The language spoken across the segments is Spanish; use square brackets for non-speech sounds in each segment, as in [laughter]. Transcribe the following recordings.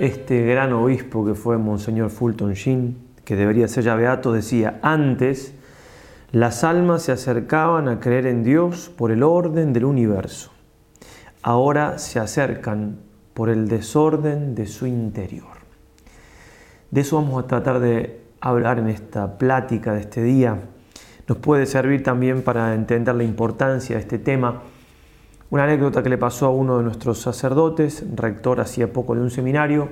este gran obispo que fue Monseñor Fulton Sheen, que debería ser ya beato, decía, antes las almas se acercaban a creer en Dios por el orden del universo. Ahora se acercan por el desorden de su interior. De eso vamos a tratar de hablar en esta plática de este día. Nos puede servir también para entender la importancia de este tema una anécdota que le pasó a uno de nuestros sacerdotes, rector hacía poco de un seminario,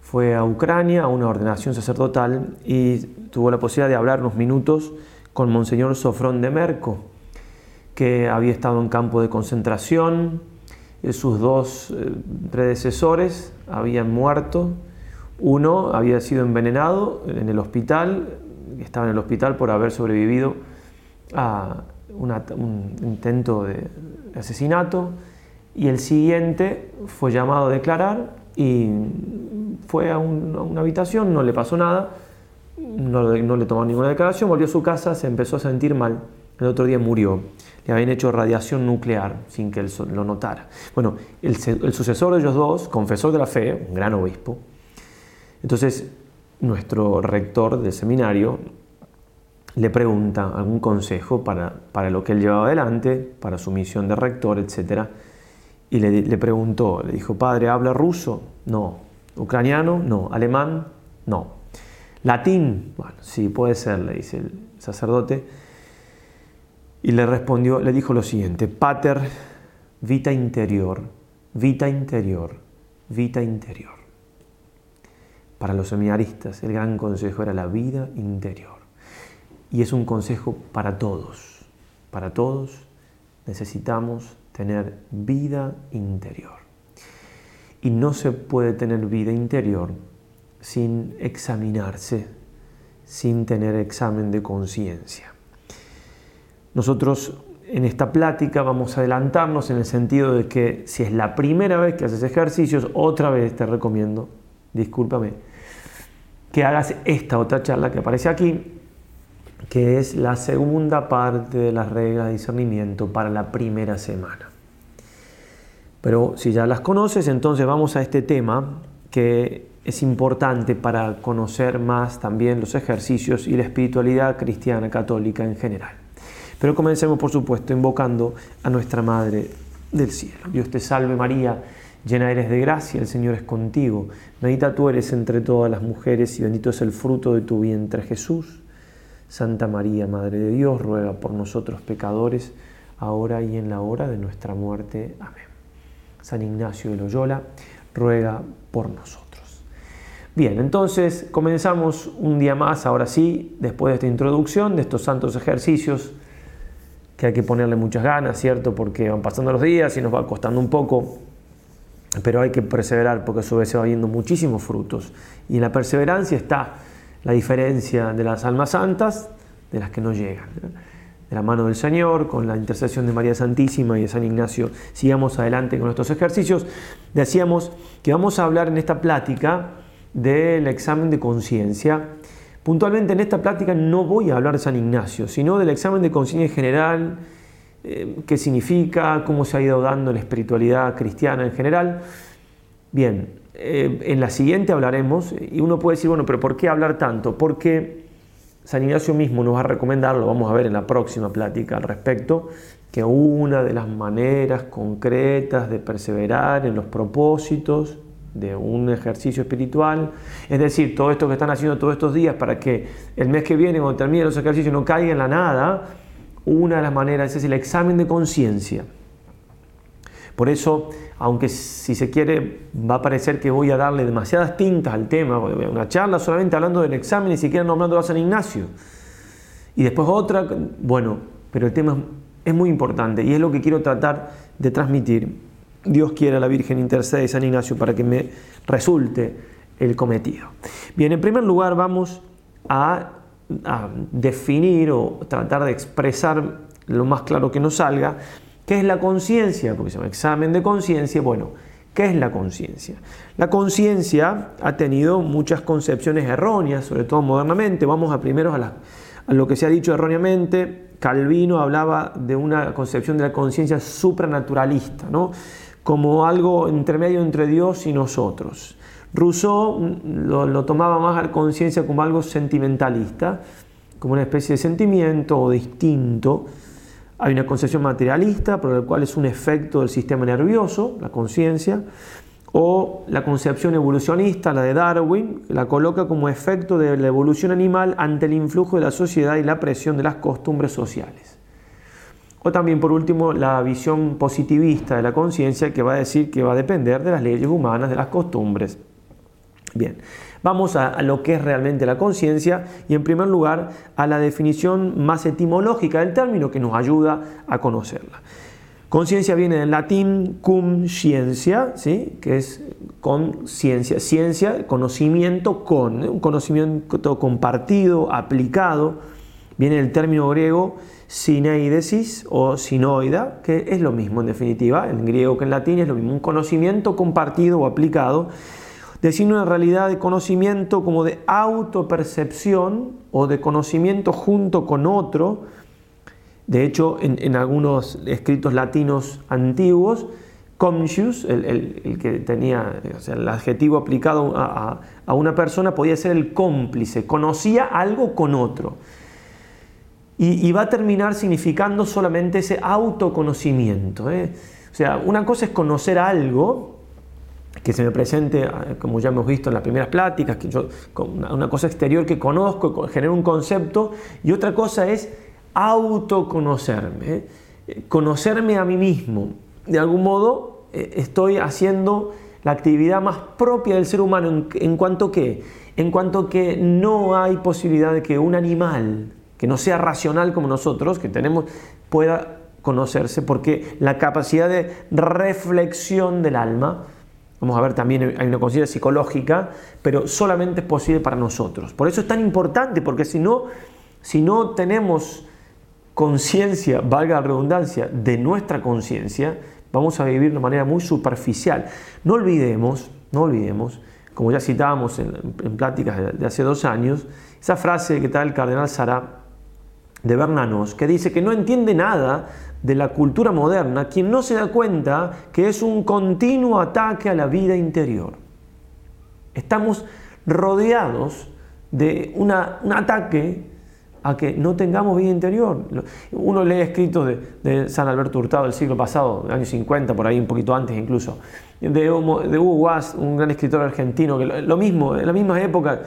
fue a Ucrania a una ordenación sacerdotal y tuvo la posibilidad de hablar unos minutos con Monseñor Sofrón de Merco, que había estado en campo de concentración, eh, sus dos eh, predecesores habían muerto, uno había sido envenenado en el hospital, estaba en el hospital por haber sobrevivido a un intento de, asesinato y el siguiente fue llamado a declarar y fue a, una habitación, no le pasó nada, no, le tomó ninguna declaración, volvió a su casa, se empezó a sentir mal, el otro día murió. Le habían hecho radiación nuclear sin que él lo notara. Bueno, el, el sucesor de ellos dos, confesor de la fe, un gran obispo, entonces nuestro rector del seminario le pregunta algún consejo para, para, lo que él llevaba adelante, para su misión de rector, etc. Y le, le preguntó, le dijo, padre, ¿habla ruso? No. ¿Ucraniano? No. ¿Alemán? No. ¿Latín? Bueno, sí, puede ser, le dice el sacerdote. Y le respondió, le dijo lo siguiente, pater, vita interior, vita interior, vita interior. Para los seminaristas el gran consejo era la vida interior. Y es un consejo para todos. Para todos necesitamos tener vida interior. Y no se puede tener vida interior sin examinarse, sin tener examen de conciencia. Nosotros en esta plática vamos a adelantarnos en el sentido de que si es la primera vez que haces ejercicios, otra vez te recomiendo, discúlpame, que hagas esta otra charla que aparece aquí, que es la segunda parte de las reglas de discernimiento para la primera semana. Pero si ya las conoces, entonces vamos a este tema que es importante para conocer más también los ejercicios y la espiritualidad cristiana católica en general. Pero comencemos, por supuesto, invocando a nuestra Madre del Cielo. Dios te salve María, llena eres de gracia, el Señor es contigo. Bendita tú eres entre todas las mujeres y bendito es el fruto de tu vientre Jesús. Santa María, Madre de Dios, ruega por nosotros pecadores, ahora y en la hora de nuestra muerte. Amén. San Ignacio de Loyola, ruega por nosotros. Bien, entonces comenzamos un día más, ahora sí, después de esta introducción, de estos santos ejercicios, que hay que ponerle muchas ganas, ¿cierto? Porque van pasando los días y nos va costando un poco, pero hay que perseverar porque a su vez va viendo muchísimos frutos. Y en la perseverancia está la diferencia de las almas santas de las que no llegan. De la mano del Señor, con la intercesión de María Santísima y de San Ignacio, sigamos adelante con nuestros ejercicios. Decíamos que vamos a hablar en esta plática del examen de conciencia. Puntualmente en esta plática no voy a hablar de San Ignacio, sino del examen de conciencia en general, eh, qué significa, cómo se ha ido dando la espiritualidad cristiana en general. Bien, eh, en la siguiente hablaremos, y uno puede decir, bueno, pero ¿por qué hablar tanto? Porque San Ignacio mismo nos va a recomendar, lo vamos a ver en la próxima plática al respecto, que una de las maneras concretas de perseverar en los propósitos de un ejercicio espiritual, es decir, todo esto que están haciendo todos estos días para que el mes que viene, cuando termine los ejercicios, no caiga en la nada, una de las maneras es el examen de conciencia. Por eso aunque si se quiere va a parecer que voy a darle demasiadas tintas al tema, una charla solamente hablando del examen, ni siquiera nombrando a San Ignacio. Y después otra, bueno, pero el tema es muy importante y es lo que quiero tratar de transmitir. Dios quiera la Virgen intercede de San Ignacio para que me resulte el cometido. Bien, en primer lugar vamos a, a definir o tratar de expresar lo más claro que nos salga ¿Qué es la conciencia? Porque se llama examen de conciencia. Bueno, ¿qué es la conciencia? La conciencia ha tenido muchas concepciones erróneas, sobre todo modernamente. Vamos primero a, lo que se ha dicho erróneamente. Calvino hablaba de una concepción de la conciencia supranaturalista, ¿no? como algo intermedio entre Dios y nosotros. Rousseau lo, tomaba más a la conciencia como algo sentimentalista, como una especie de sentimiento o distinto. Hay una concepción materialista, por la cual es un efecto del sistema nervioso, la conciencia, o la concepción evolucionista, la de Darwin, la coloca como efecto de la evolución animal ante el influjo de la sociedad y la presión de las costumbres sociales. O también, por último, la visión positivista de la conciencia que va a decir que va a depender de las leyes humanas, de las costumbres. Bien, vamos a, lo que es realmente la conciencia y en primer lugar a la definición más etimológica del término que nos ayuda a conocerla. Conciencia viene del latín cum ciencia, ¿sí? que es con ciencia, ciencia, conocimiento con, un conocimiento compartido, aplicado. Viene del término griego sineidesis o sinoida, que es lo mismo en definitiva, en griego que en latín es lo mismo, un conocimiento compartido o aplicado. Designa una realidad de conocimiento como de autopercepción o de conocimiento junto con otro, de hecho, en, algunos escritos latinos antiguos, conscious, el, que tenía el adjetivo aplicado a, una persona, podía ser el cómplice, conocía algo con otro. Y, va a terminar significando solamente ese autoconocimiento. ¿eh? O sea, una cosa es conocer algo, que se me presente, como ya hemos visto en las primeras pláticas, que yo, una cosa exterior que conozco, genero un concepto, y otra cosa es autoconocerme, ¿eh? conocerme a mí mismo. De algún modo eh, estoy haciendo la actividad más propia del ser humano cuanto que, en cuanto que no hay posibilidad de que un animal que no sea racional como nosotros, que tenemos, pueda conocerse, porque la capacidad de reflexión del alma, vamos a ver también hay una conciencia psicológica, pero solamente es posible para nosotros. Por eso es tan importante, porque si no, si no tenemos conciencia, valga la redundancia, de nuestra conciencia, vamos a vivir de una manera muy superficial. No olvidemos, no olvidemos, como ya citábamos en, pláticas de, hace dos años, esa frase que está el cardenal Sara de Bernanos, que dice que no entiende nada de la cultura moderna quien no se da cuenta que es un continuo ataque a la vida interior. Estamos rodeados de un ataque a que no tengamos vida interior. Uno lee escritos de, San Alberto Hurtado del siglo pasado, años 50, por ahí un poquito antes incluso, de, Hugo Guas, un gran escritor argentino, que lo, mismo, en la misma época,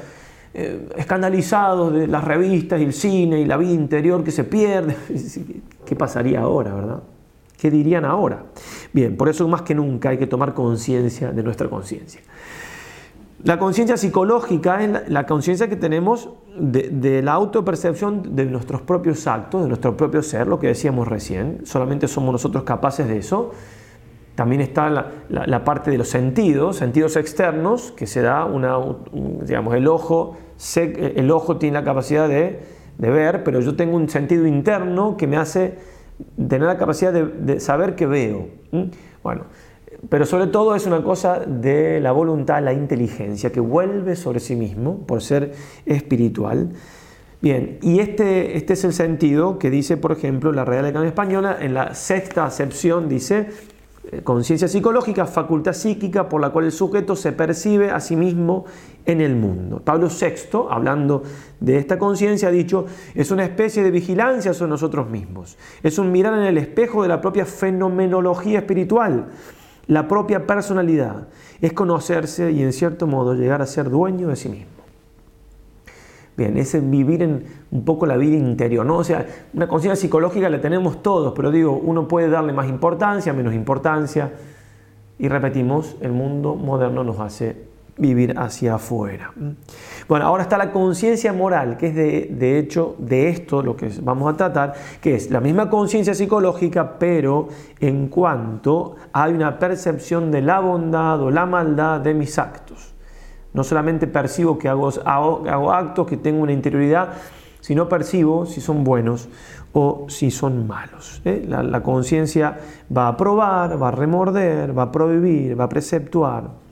eh, escandalizados de las revistas y el cine y la vida interior que se pierde. [laughs] ¿Qué pasaría ahora, verdad? ¿Qué dirían ahora? Bien, por eso más que nunca hay que tomar conciencia de nuestra conciencia. La conciencia psicológica es la, conciencia que tenemos de, la autopercepción de nuestros propios actos, de nuestro propio ser, lo que decíamos recién. Solamente somos nosotros capaces de eso. También está la, parte de los sentidos, sentidos externos, que se da una, digamos, el ojo, el ojo tiene la capacidad de, ver, pero yo tengo un sentido interno que me hace tener la capacidad de, de saber que veo. Bueno, pero sobre todo es una cosa de la voluntad, la inteligencia, que vuelve sobre sí mismo por ser espiritual. Bien, y este, este es el sentido que dice, por ejemplo, la Real Academia Española, en la sexta acepción dice, conciencia psicológica, facultad psíquica por la cual el sujeto se percibe a sí mismo en el mundo. Pablo VI, hablando de esta conciencia, ha dicho, es una especie de vigilancia sobre nosotros mismos, es un mirar en el espejo de la propia fenomenología espiritual la propia personalidad, es conocerse y en cierto modo llegar a ser dueño de sí mismo. Bien, es vivir en un poco la vida interior, ¿no? O sea, una conciencia psicológica la tenemos todos, pero digo, uno puede darle más importancia, menos importancia, y repetimos, el mundo moderno nos hace vivir hacia afuera. Bueno, ahora está la conciencia moral, que es de, hecho de esto lo que vamos a tratar, que es la misma conciencia psicológica, pero en cuanto hay una percepción de la bondad o la maldad de mis actos. No solamente percibo que hago, actos, que tengo una interioridad, sino percibo si son buenos o si son malos. ¿eh? La, la conciencia va a probar, va a remorder, va a prohibir, va a preceptuar,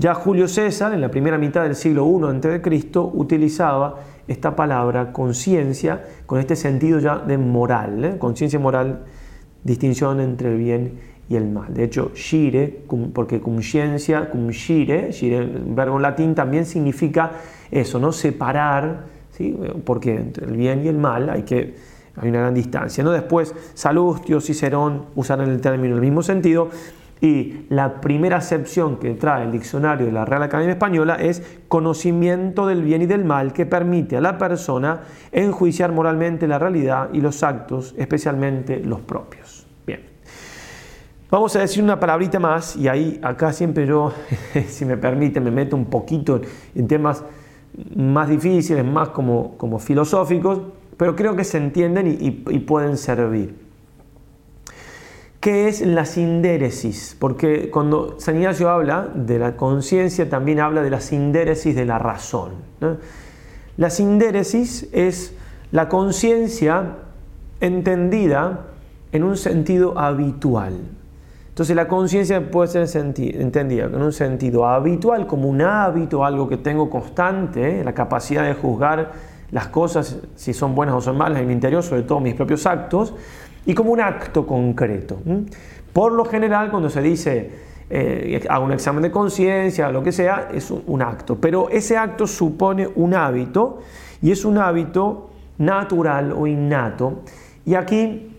ya Julio César, en la primera mitad del siglo I a.C., utilizaba esta palabra conciencia con este sentido ya de moral, ¿eh? conciencia moral, distinción entre el bien y el mal. De hecho, shire, porque conciencia, shire, shire, verbo en latín, también significa eso, ¿no? Separar, ¿sí? porque entre el bien y el mal hay que hay una gran distancia. ¿no? Después, Salustio, Cicerón usan el término en el mismo sentido. Y la primera acepción que trae el diccionario de la Real Academia Española es conocimiento del bien y del mal que permite a la persona enjuiciar moralmente la realidad y los actos, especialmente los propios. Vamos a decir una palabrita más y ahí acá siempre yo, [laughs] si me permite, me meto un poquito en temas más difíciles, más como, como filosóficos, pero creo que se entienden y, pueden servir. ¿Qué es la sindéresis? Porque cuando San Ignacio habla de la conciencia, también habla de la sindéresis de la razón. La sindéresis es la conciencia entendida en un sentido habitual. Entonces la conciencia puede ser entendida en un sentido habitual, como un hábito, algo que tengo constante, la capacidad de juzgar las cosas, si son buenas o son malas en mi interior, sobre todo mis propios actos, y como un acto concreto. Por lo general, cuando se dice eh, hago un examen de conciencia, lo que sea, es un, acto, pero ese acto supone un hábito y es un hábito natural o innato. Y aquí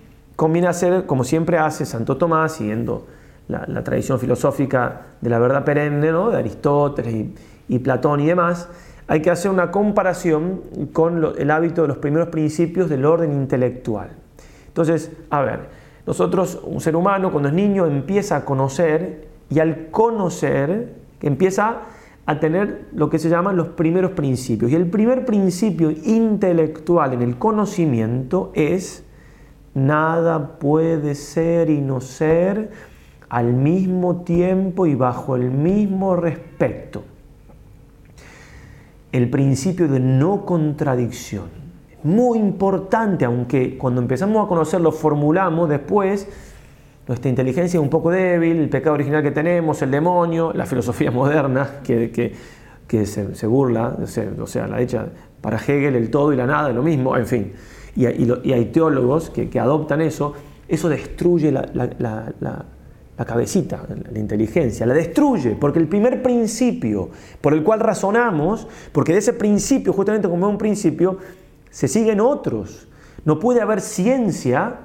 conviene hacer, como siempre hace Santo Tomás, siguiendo la, tradición filosófica de la verdad perenne, ¿no? de Aristóteles y Platón y demás, hay que hacer una comparación con el hábito de los primeros principios del orden intelectual. Entonces, a ver, nosotros, un ser humano cuando es niño empieza a conocer y al conocer empieza a tener lo que se llaman los primeros principios. Y el primer principio intelectual en el conocimiento es nada puede ser y no ser al mismo tiempo y bajo el mismo respecto el principio de no contradicción. Muy importante, aunque cuando empezamos a conocerlo formulamos después, nuestra inteligencia es un poco débil, el pecado original que tenemos, el demonio, la filosofía [laughs] moderna que, que, se, burla, o sea, la hecha para Hegel el todo y la nada lo mismo, en fin. Y, hay teólogos que, adoptan eso, eso destruye la la cabecita, la inteligencia, la destruye, porque el primer principio por el cual razonamos, porque de ese principio, justamente como es un principio, se siguen otros. No puede haber ciencia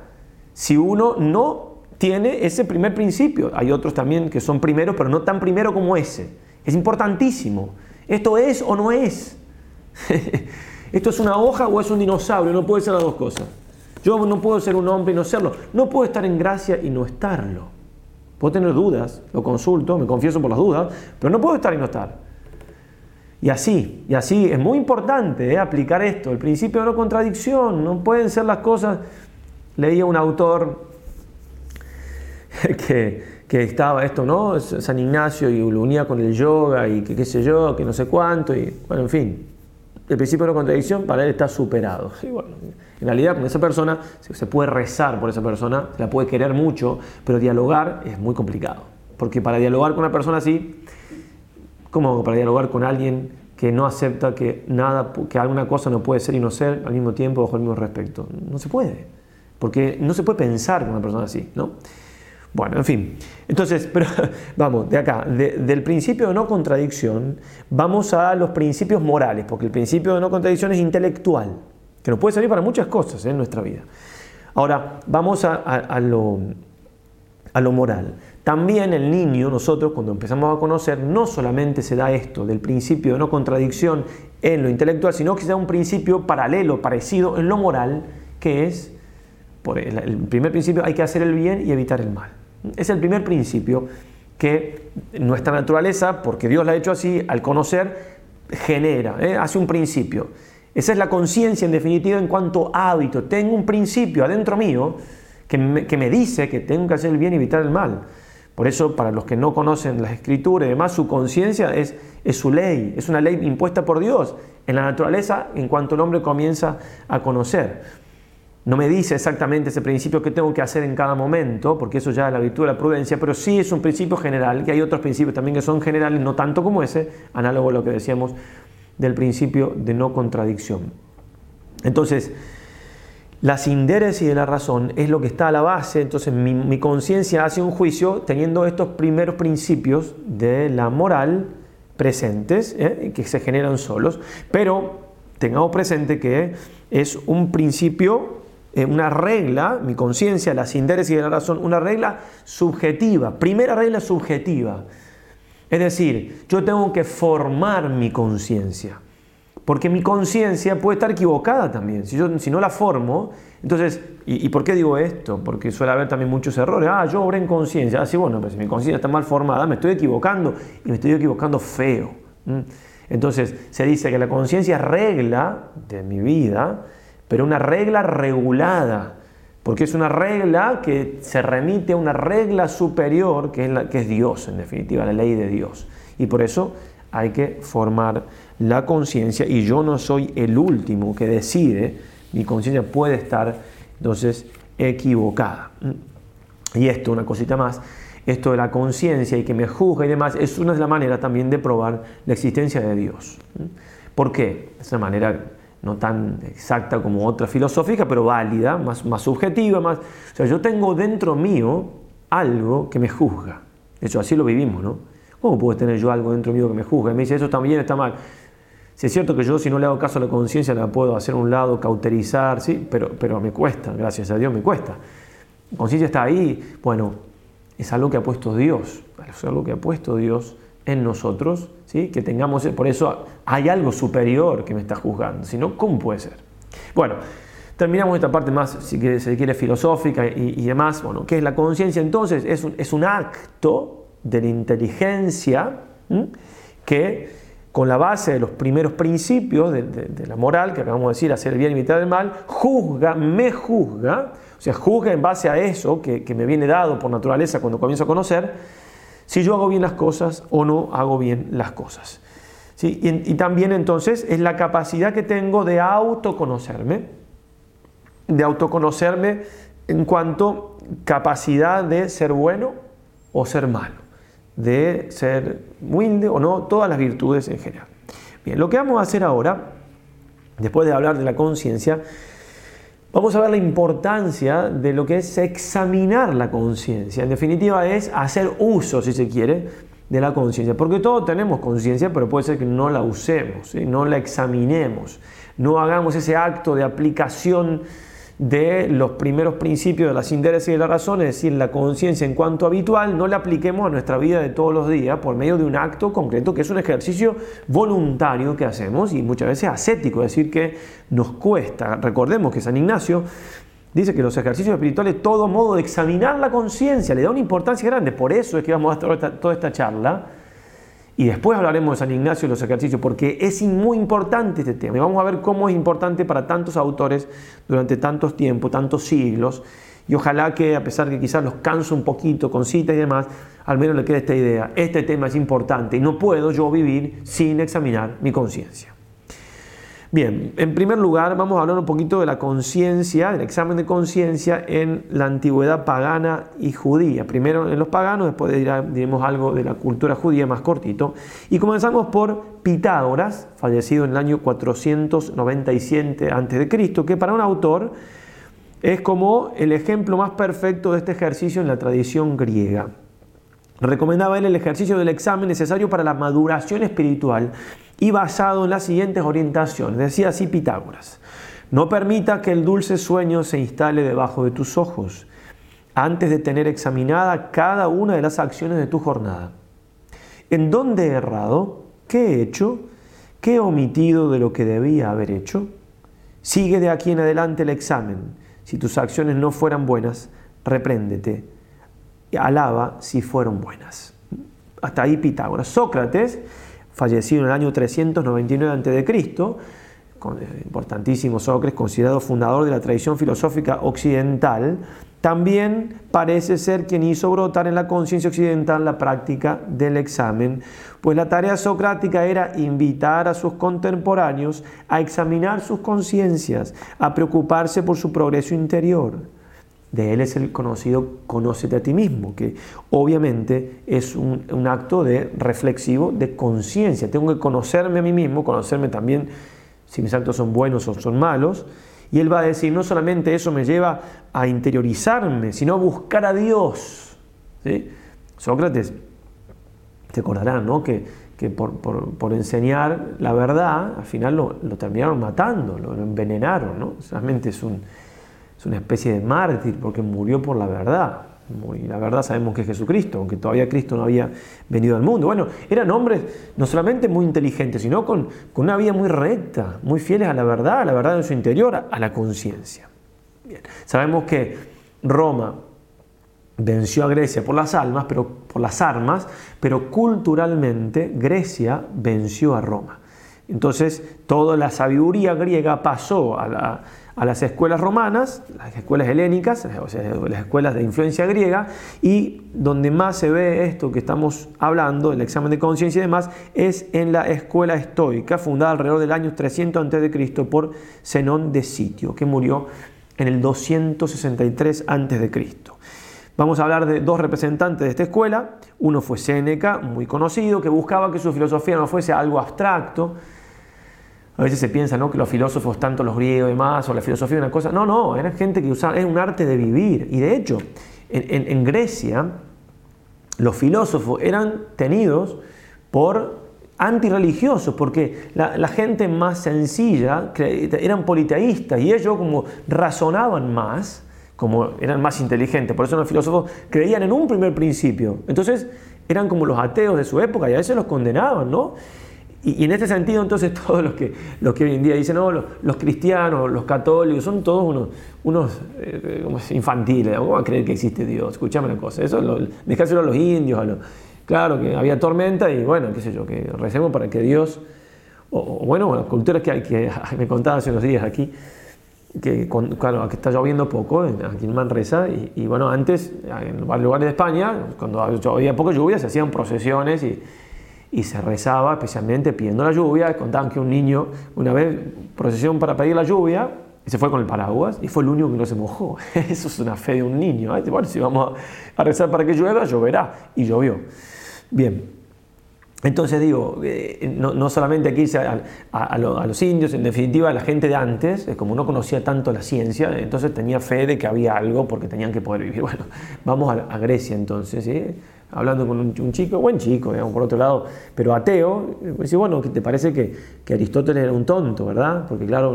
si uno no tiene ese primer principio. Hay otros también que son primeros, pero no tan primero como ese. Es importantísimo. ¿Esto es o no es? [laughs] ¿Esto es una hoja o es un dinosaurio? No puede ser las dos cosas. Yo no puedo ser un hombre y no serlo. No puedo estar en gracia y no estarlo. Puedo tener dudas, lo consulto, me confieso por las dudas, pero no puedo estar y no estar. Y así, y así es muy importante eh, aplicar esto, el principio de no contradicción, no pueden ser las cosas. Leía un autor [laughs] que, que estaba esto, ¿no? San Ignacio y lo unía con el yoga y que qué sé yo, que no sé cuánto, y bueno, en fin, el principio de no contradicción para él está superado. Y bueno, en realidad con esa persona se puede rezar por esa persona, la puede querer mucho, pero dialogar es muy complicado. Porque para dialogar con una persona así, ¿cómo para dialogar con alguien que no acepta que nada, que alguna cosa no puede ser y no ser al mismo tiempo bajo el mismo respeto? No se puede. Porque no se puede pensar con una persona así, ¿no? Bueno, en fin. Entonces, [laughs] pero vamos, de acá, del principio de no contradicción, vamos a los principios morales, porque el principio de no contradicción es intelectual que nos puede servir para muchas cosas ¿eh? en nuestra vida. Ahora, vamos a, lo, a lo moral. También el niño, nosotros cuando empezamos a conocer, no solamente se da esto del principio de no contradicción en lo intelectual, sino que se da un principio paralelo, parecido en lo moral, que es, el, primer principio, hay que hacer el bien y evitar el mal. Es el primer principio que nuestra naturaleza, porque Dios la ha hecho así, al conocer, genera, ¿eh? hace un principio. Esa es la conciencia en definitiva en cuanto a hábito. Tengo un principio adentro mío que me, dice que tengo que hacer el bien y evitar el mal. Por eso, para los que no conocen las escrituras y demás, su conciencia es su ley, es una ley impuesta por Dios en la naturaleza en cuanto el hombre comienza a conocer. No me dice exactamente ese principio que tengo que hacer en cada momento, porque eso ya es la virtud de la prudencia, pero sí es un principio general, que hay otros principios también que son generales, no tanto como ese, análogo a lo que decíamos del principio de no contradicción. Entonces, la sindéresis de la razón es lo que está a la base, entonces mi, conciencia hace un juicio teniendo estos primeros principios de la moral presentes, ¿eh? que se generan solos, pero tengamos presente que es un principio, una regla, mi conciencia, la sindéresis de la razón, una regla subjetiva, primera regla subjetiva. Es decir, yo tengo que formar mi conciencia. Porque mi conciencia puede estar equivocada también. Si, yo, si no la formo, entonces, ¿y, por qué digo esto? Porque suele haber también muchos errores. Ah, yo obré en conciencia. Ah, sí, bueno, pero si mi conciencia está mal formada, me estoy equivocando y me estoy equivocando feo. Entonces, se dice que la conciencia regla de mi vida, pero una regla regulada. Porque es una regla que se remite a una regla superior, que es, Dios, en definitiva, la ley de Dios. Y por eso hay que formar la conciencia y yo no soy el último que decide, mi conciencia puede estar entonces equivocada. Y esto, una cosita más, esto de la conciencia y que me juzga y demás, es una de las maneras también de probar la existencia de Dios. ¿Por qué? Es manera no tan exacta como otra filosófica, pero válida, más, más subjetiva, más... O sea, yo tengo dentro mío algo que me juzga. De hecho, así lo vivimos, ¿no? ¿Cómo puedo tener yo algo dentro mío que me juzgue? Me dice, eso también está mal. Si es cierto que yo si no le hago caso a la conciencia la puedo hacer a un lado, cauterizar, sí, pero, pero me cuesta, gracias a Dios me cuesta. La conciencia está ahí, bueno, es algo que ha puesto Dios, es algo que ha puesto Dios en nosotros, ¿sí? que tengamos, por eso hay algo superior que me está juzgando, si no, ¿cómo puede ser? Bueno, terminamos esta parte más, si se quiere, filosófica y, demás, bueno, ¿qué es la conciencia? Entonces es un, es un acto de la inteligencia que con la base de los primeros principios de, la moral, que acabamos de decir, hacer el bien y evitar el mal, juzga, me juzga, o sea, juzga en base a eso que, me viene dado por naturaleza cuando comienzo a conocer, si yo hago bien las cosas o no hago bien las cosas. Y, y también entonces es la capacidad que tengo de autoconocerme, de autoconocerme en cuanto capacidad de ser bueno o ser malo de ser humilde o no, todas las virtudes en general. Bien, lo que vamos a hacer ahora, después de hablar de la conciencia, vamos a ver la importancia de lo que es examinar la conciencia. En definitiva es hacer uso, si se quiere, de la conciencia. Porque todos tenemos conciencia, pero puede ser que no la usemos, no la examinemos, no hagamos ese acto de aplicación de los primeros principios de la síntesis de la razón, es decir, la conciencia en cuanto habitual, no la apliquemos a nuestra vida de todos los días por medio de un acto concreto que es un ejercicio voluntario que hacemos y muchas veces ascético, es decir, que nos cuesta. Recordemos que San Ignacio dice que los ejercicios espirituales, todo modo de examinar la conciencia, le da una importancia grande. Por eso es que vamos a hacer toda esta charla y después hablaremos de San Ignacio y los ejercicios, porque es muy importante este tema. Y vamos a ver cómo es importante para tantos autores durante tantos tiempos, tantos siglos. Y ojalá que, a pesar de que quizás los canso un poquito con citas y demás, al menos le quede esta idea. Este tema es importante y no puedo yo vivir sin examinar mi conciencia. Bien, en primer lugar vamos a hablar un poquito de la conciencia, del examen de conciencia en la antigüedad pagana y judía. Primero en los paganos, después diremos algo de la cultura judía más cortito. Y comenzamos por Pitágoras, fallecido en el año 497 a.C., que para un autor es como el ejemplo más perfecto de este ejercicio en la tradición griega. Recomendaba él el ejercicio del examen necesario para la maduración espiritual y basado en las siguientes orientaciones. Decía así Pitágoras, no permita que el dulce sueño se instale debajo de tus ojos antes de tener examinada cada una de las acciones de tu jornada. ¿En dónde he errado? ¿Qué he hecho? ¿Qué he omitido de lo que debía haber hecho? Sigue de aquí en adelante el examen. Si tus acciones no fueran buenas, repréndete. Alaba si fueron buenas. Hasta ahí Pitágoras. Sócrates fallecido en el año 399 a.C., importantísimo Sócrates, considerado fundador de la tradición filosófica occidental, también parece ser quien hizo brotar en la conciencia occidental la práctica del examen, pues la tarea socrática era invitar a sus contemporáneos a examinar sus conciencias, a preocuparse por su progreso interior. De él es el conocido conócete a ti mismo, que obviamente es un, acto de reflexivo de conciencia. Tengo que conocerme a mí mismo, conocerme también si mis actos son buenos o son malos. Y él va a decir, no solamente eso me lleva a interiorizarme, sino a buscar a Dios. Sócrates, te acordarán, ¿no? Que, por, enseñar la verdad, al final lo, terminaron matando, lo, envenenaron, ¿no? Realmente es, un, es una especie de mártir porque murió por la verdad. Y la verdad sabemos que es Jesucristo, aunque todavía Cristo no había venido al mundo. Bueno, eran hombres no solamente muy inteligentes, sino con, una vida muy recta, muy fieles a la verdad, a la verdad en su interior, a la conciencia. Sabemos que Roma venció a Grecia por las almas, pero por las armas, pero culturalmente Grecia venció a Roma. Entonces, toda la sabiduría griega pasó a la a las escuelas romanas, las escuelas helénicas, las escuelas de influencia griega, y donde más se ve esto que estamos hablando, el examen de conciencia y demás, es en la escuela estoica, fundada alrededor del año 300 a.C. por Zenón de Sitio, que murió en el 263 a.C. Vamos a hablar de dos representantes de esta escuela. Uno fue Séneca, muy conocido, que buscaba que su filosofía no fuese algo abstracto, a veces se piensa ¿no? que los filósofos, tanto los griegos y demás, o la filosofía, una cosa. No, no, era gente que usaba, es un arte de vivir. Y de hecho, en, Grecia, los filósofos eran tenidos por antirreligiosos, porque la, gente más sencilla eran politeístas y ellos como razonaban más, como eran más inteligentes, por eso los filósofos creían en un primer principio. Entonces eran como los ateos de su época y a veces los condenaban, ¿no? Y, en este sentido, entonces, [laughs] todos los que, los que hoy en día dicen, no, los, cristianos, los católicos, son todos unos, unos eh, infantiles. ¿Cómo van a creer que existe Dios? Escuchame una cosa, eso lo, dejárselo a los indios, a los, claro, que había tormenta y bueno, qué sé yo, que recemos para que Dios, o, bueno, las culturas que, hay, que [laughs] me contaba hace unos días aquí, que claro, que está lloviendo poco aquí en Manresa y, y bueno, antes en varios lugares de España, cuando había poca lluvia, se hacían procesiones y y se rezaba especialmente pidiendo la lluvia. Contaban que un niño una vez procesión para pedir la lluvia y se fue con el paraguas y fue el único que no se mojó. [laughs] Eso es una fe de un niño. Bueno, si vamos a rezar para que llueva, lloverá. Y llovió. Bien. Entonces digo, eh, no, solamente aquí a, a, los indios, en definitiva a la gente de antes, como no conocía tanto la ciencia, entonces tenía fe de que había algo porque tenían que poder vivir. [laughs] Bueno, vamos a, Grecia entonces. ¿sí? Hablando con un, chico, buen chico, digamos, por otro lado, pero ateo, dice, bueno, ¿te parece que, Aristóteles era un tonto, verdad? Porque claro,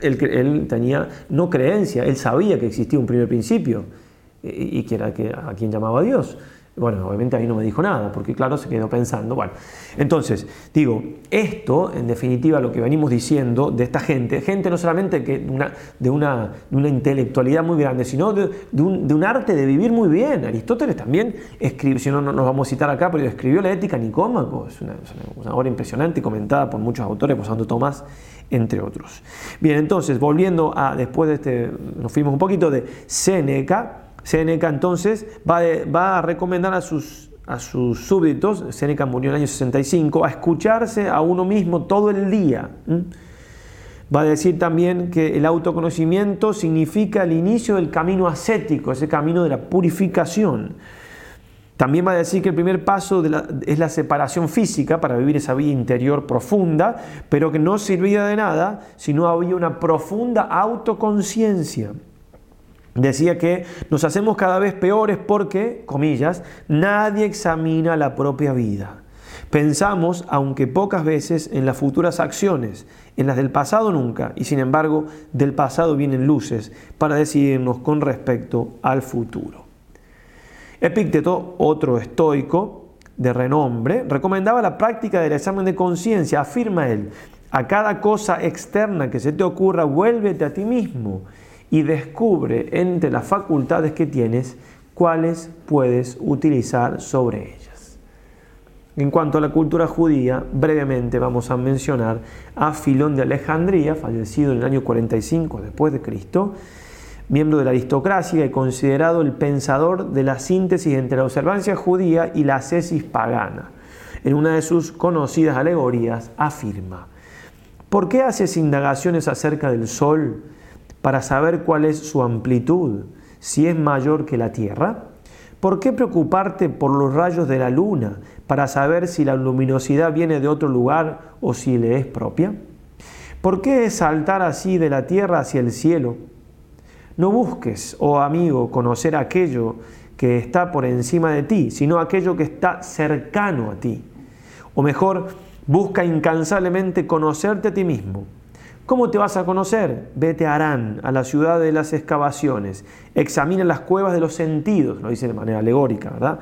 él, él, tenía no creencia, él sabía que existía un primer principio y, y que era que, a quien llamaba Dios. Bueno, obviamente ahí no me dijo nada, porque claro, se quedó pensando. Bueno, entonces, digo, esto, en definitiva, lo que venimos diciendo de esta gente, gente no solamente que una, de, una, intelectualidad muy grande, sino de, un, arte de vivir muy bien. Aristóteles también escribió, si no, no nos vamos a citar acá, pero escribió la Ética Nicómaco, es una, una obra impresionante, comentada por muchos autores, por Santo Tomás, entre otros. Bien, entonces, volviendo a, después de este, nos fuimos un poquito de Séneca, Séneca entonces va, a recomendar a sus, a sus súbditos, Séneca murió en el año 65, a escucharse a uno mismo todo el día. Va a decir también que el autoconocimiento significa el inicio del camino ascético, ese camino de la purificación. También va a decir que el primer paso es la separación física para vivir esa vida interior profunda, pero que no servía de nada si no había una profunda autoconciencia. Decía que nos hacemos cada vez peores porque, comillas, nadie examina la propia vida. Pensamos, aunque pocas veces, en las futuras acciones, en las del pasado nunca, y sin embargo del pasado vienen luces para decidirnos con respecto al futuro. Epícteto, otro estoico de renombre, recomendaba la práctica del examen de conciencia. Afirma él, a cada cosa externa que se te ocurra, vuélvete a ti mismo y descubre entre las facultades que tienes cuáles puedes utilizar sobre ellas. En cuanto a la cultura judía, brevemente vamos a mencionar a Filón de Alejandría, fallecido en el año 45 después de Cristo, miembro de la aristocracia y considerado el pensador de la síntesis entre la observancia judía y la ascesis pagana. En una de sus conocidas alegorías afirma, ¿por qué haces indagaciones acerca del sol? Para saber cuál es su amplitud, si es mayor que la Tierra? ¿Por qué preocuparte por los rayos de la luna para saber si la luminosidad viene de otro lugar o si le es propia? ¿Por qué saltar así de la tierra hacia el cielo? No busques, oh amigo, conocer aquello que está por encima de ti, sino aquello que está cercano a ti. O mejor, busca incansablemente conocerte a ti mismo. ¿Cómo te vas a conocer? Vete a Arán, a la ciudad de las excavaciones. Examina las cuevas de los sentidos, lo dice de manera alegórica, ¿verdad?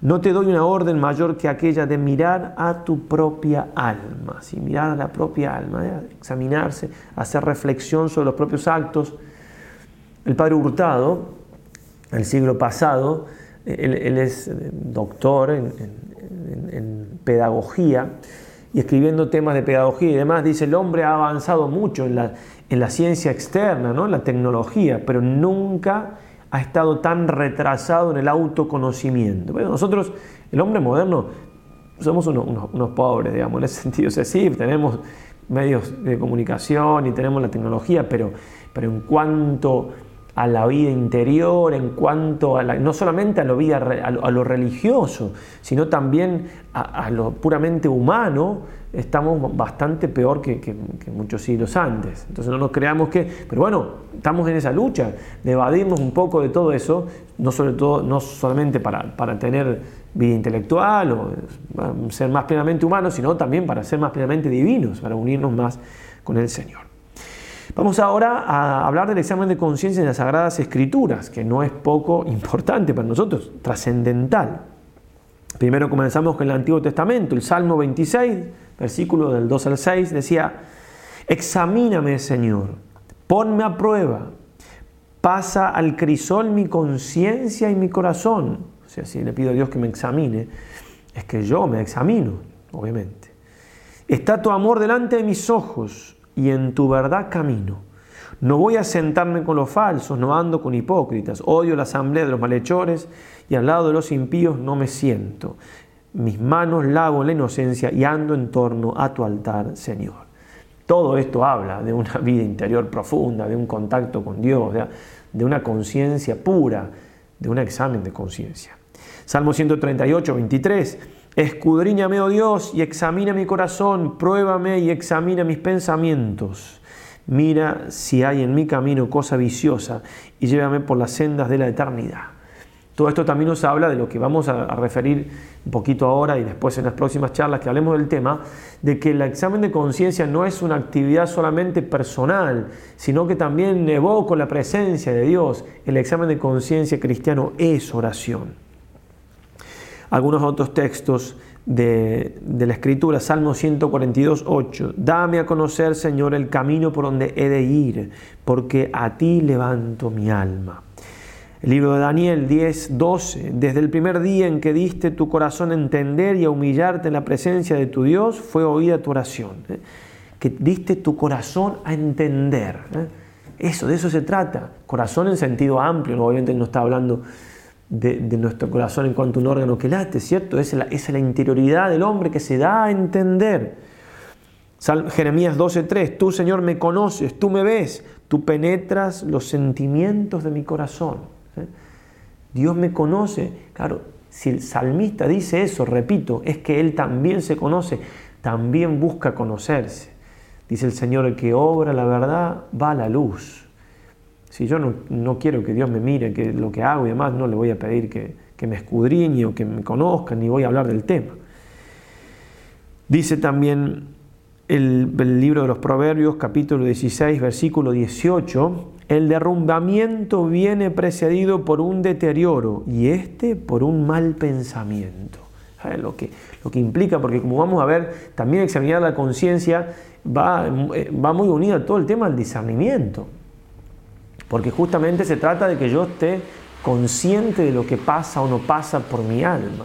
No te doy una orden mayor que aquella de mirar a tu propia alma, ¿sí? mirar a la propia alma, ¿eh? examinarse, hacer reflexión sobre los propios actos. El padre Hurtado, el siglo pasado, él, es eh, doctor en pedagogía, y escribiendo temas de pedagogía y demás, dice, el hombre ha avanzado mucho en la, en la ciencia externa, ¿no? en la tecnología, pero nunca ha estado tan retrasado en el autoconocimiento. Bueno, nosotros, el hombre moderno, somos unos, pobres, digamos, en ese [laughs] sentido. O sea, sí, tenemos medios de comunicación y tenemos la tecnología, pero, pero en cuanto a la vida interior, en cuanto a la, no solamente a lo, vida, a lo, religioso, sino también a, lo puramente humano, estamos bastante peor que, muchos siglos antes. Entonces no nos creamos que, pero bueno, estamos en esa lucha de evadirnos un poco de todo eso, no, sobre todo, no solamente para, para tener vida intelectual o ser más plenamente humanos, sino también para ser más plenamente divinos, para unirnos más con el Señor. Vamos ahora a hablar del examen de conciencia en las Sagradas Escrituras, que no es poco importante para nosotros, trascendental. Primero comenzamos con el Antiguo Testamento, el Salmo 26, versículo del 2 al 6, decía, Examíname, Señor, ponme a prueba, pasa al crisol mi conciencia y mi corazón. O sea, si le pido a Dios que me examine, es que yo me examino, obviamente. Está tu amor delante de mis ojos y en tu verdad camino. No voy a sentarme con los falsos, no ando con hipócritas. Odio la asamblea de los malhechores y al lado de los impíos no me siento. Mis manos lavo la inocencia y ando en torno a tu altar, Señor. Todo esto habla de una vida interior profunda, de un contacto con Dios, de una conciencia pura, de un examen de conciencia. Salmo 138, 23. Escudriñame, oh Dios, y examina mi corazón, pruébame y examina mis pensamientos. Mira si hay en mi camino cosa viciosa y llévame por las sendas de la eternidad. Todo esto también nos habla de lo que vamos a, referir un poquito ahora y después en las próximas charlas que hablemos del tema, de que el examen de conciencia no es una actividad solamente personal, sino que también evoco la presencia de Dios. El examen de conciencia cristiano es oración algunos otros textos de, la Escritura, Salmo 142, 8. Dame a conocer, Señor, el camino por donde he de ir, porque a ti levanto mi alma. El libro de Daniel 10, 12. Desde el primer día en que diste tu corazón a entender y a humillarte en la presencia de tu Dios, fue oída tu oración. ¿eh? Que diste tu corazón a entender. ¿eh? Eso, de eso se trata. Corazón en sentido amplio, obviamente no está hablando de, nuestro corazón en cuanto a un órgano que late, ¿cierto? Es la, es la interioridad del hombre que se da a entender. Jeremías 12:3, tú Señor me conoces, tú me ves, tú penetras los sentimientos de mi corazón. Dios me conoce. Claro, si el salmista dice eso, repito, es que él también se conoce, también busca conocerse. Dice el Señor, el que obra la verdad va a la luz. Si yo no, quiero que Dios me mire que lo que hago y demás, no le voy a pedir que, me escudriñe o que me conozca, ni voy a hablar del tema. Dice también el, el, libro de los Proverbios, capítulo 16, versículo 18, el derrumbamiento viene precedido por un deterioro y este por un mal pensamiento. Lo que, lo que implica, porque como vamos a ver, también examinar la conciencia va, eh, va muy unido a todo el tema del discernimiento. Porque justamente se trata de que yo esté consciente de lo que pasa o no pasa por mi alma.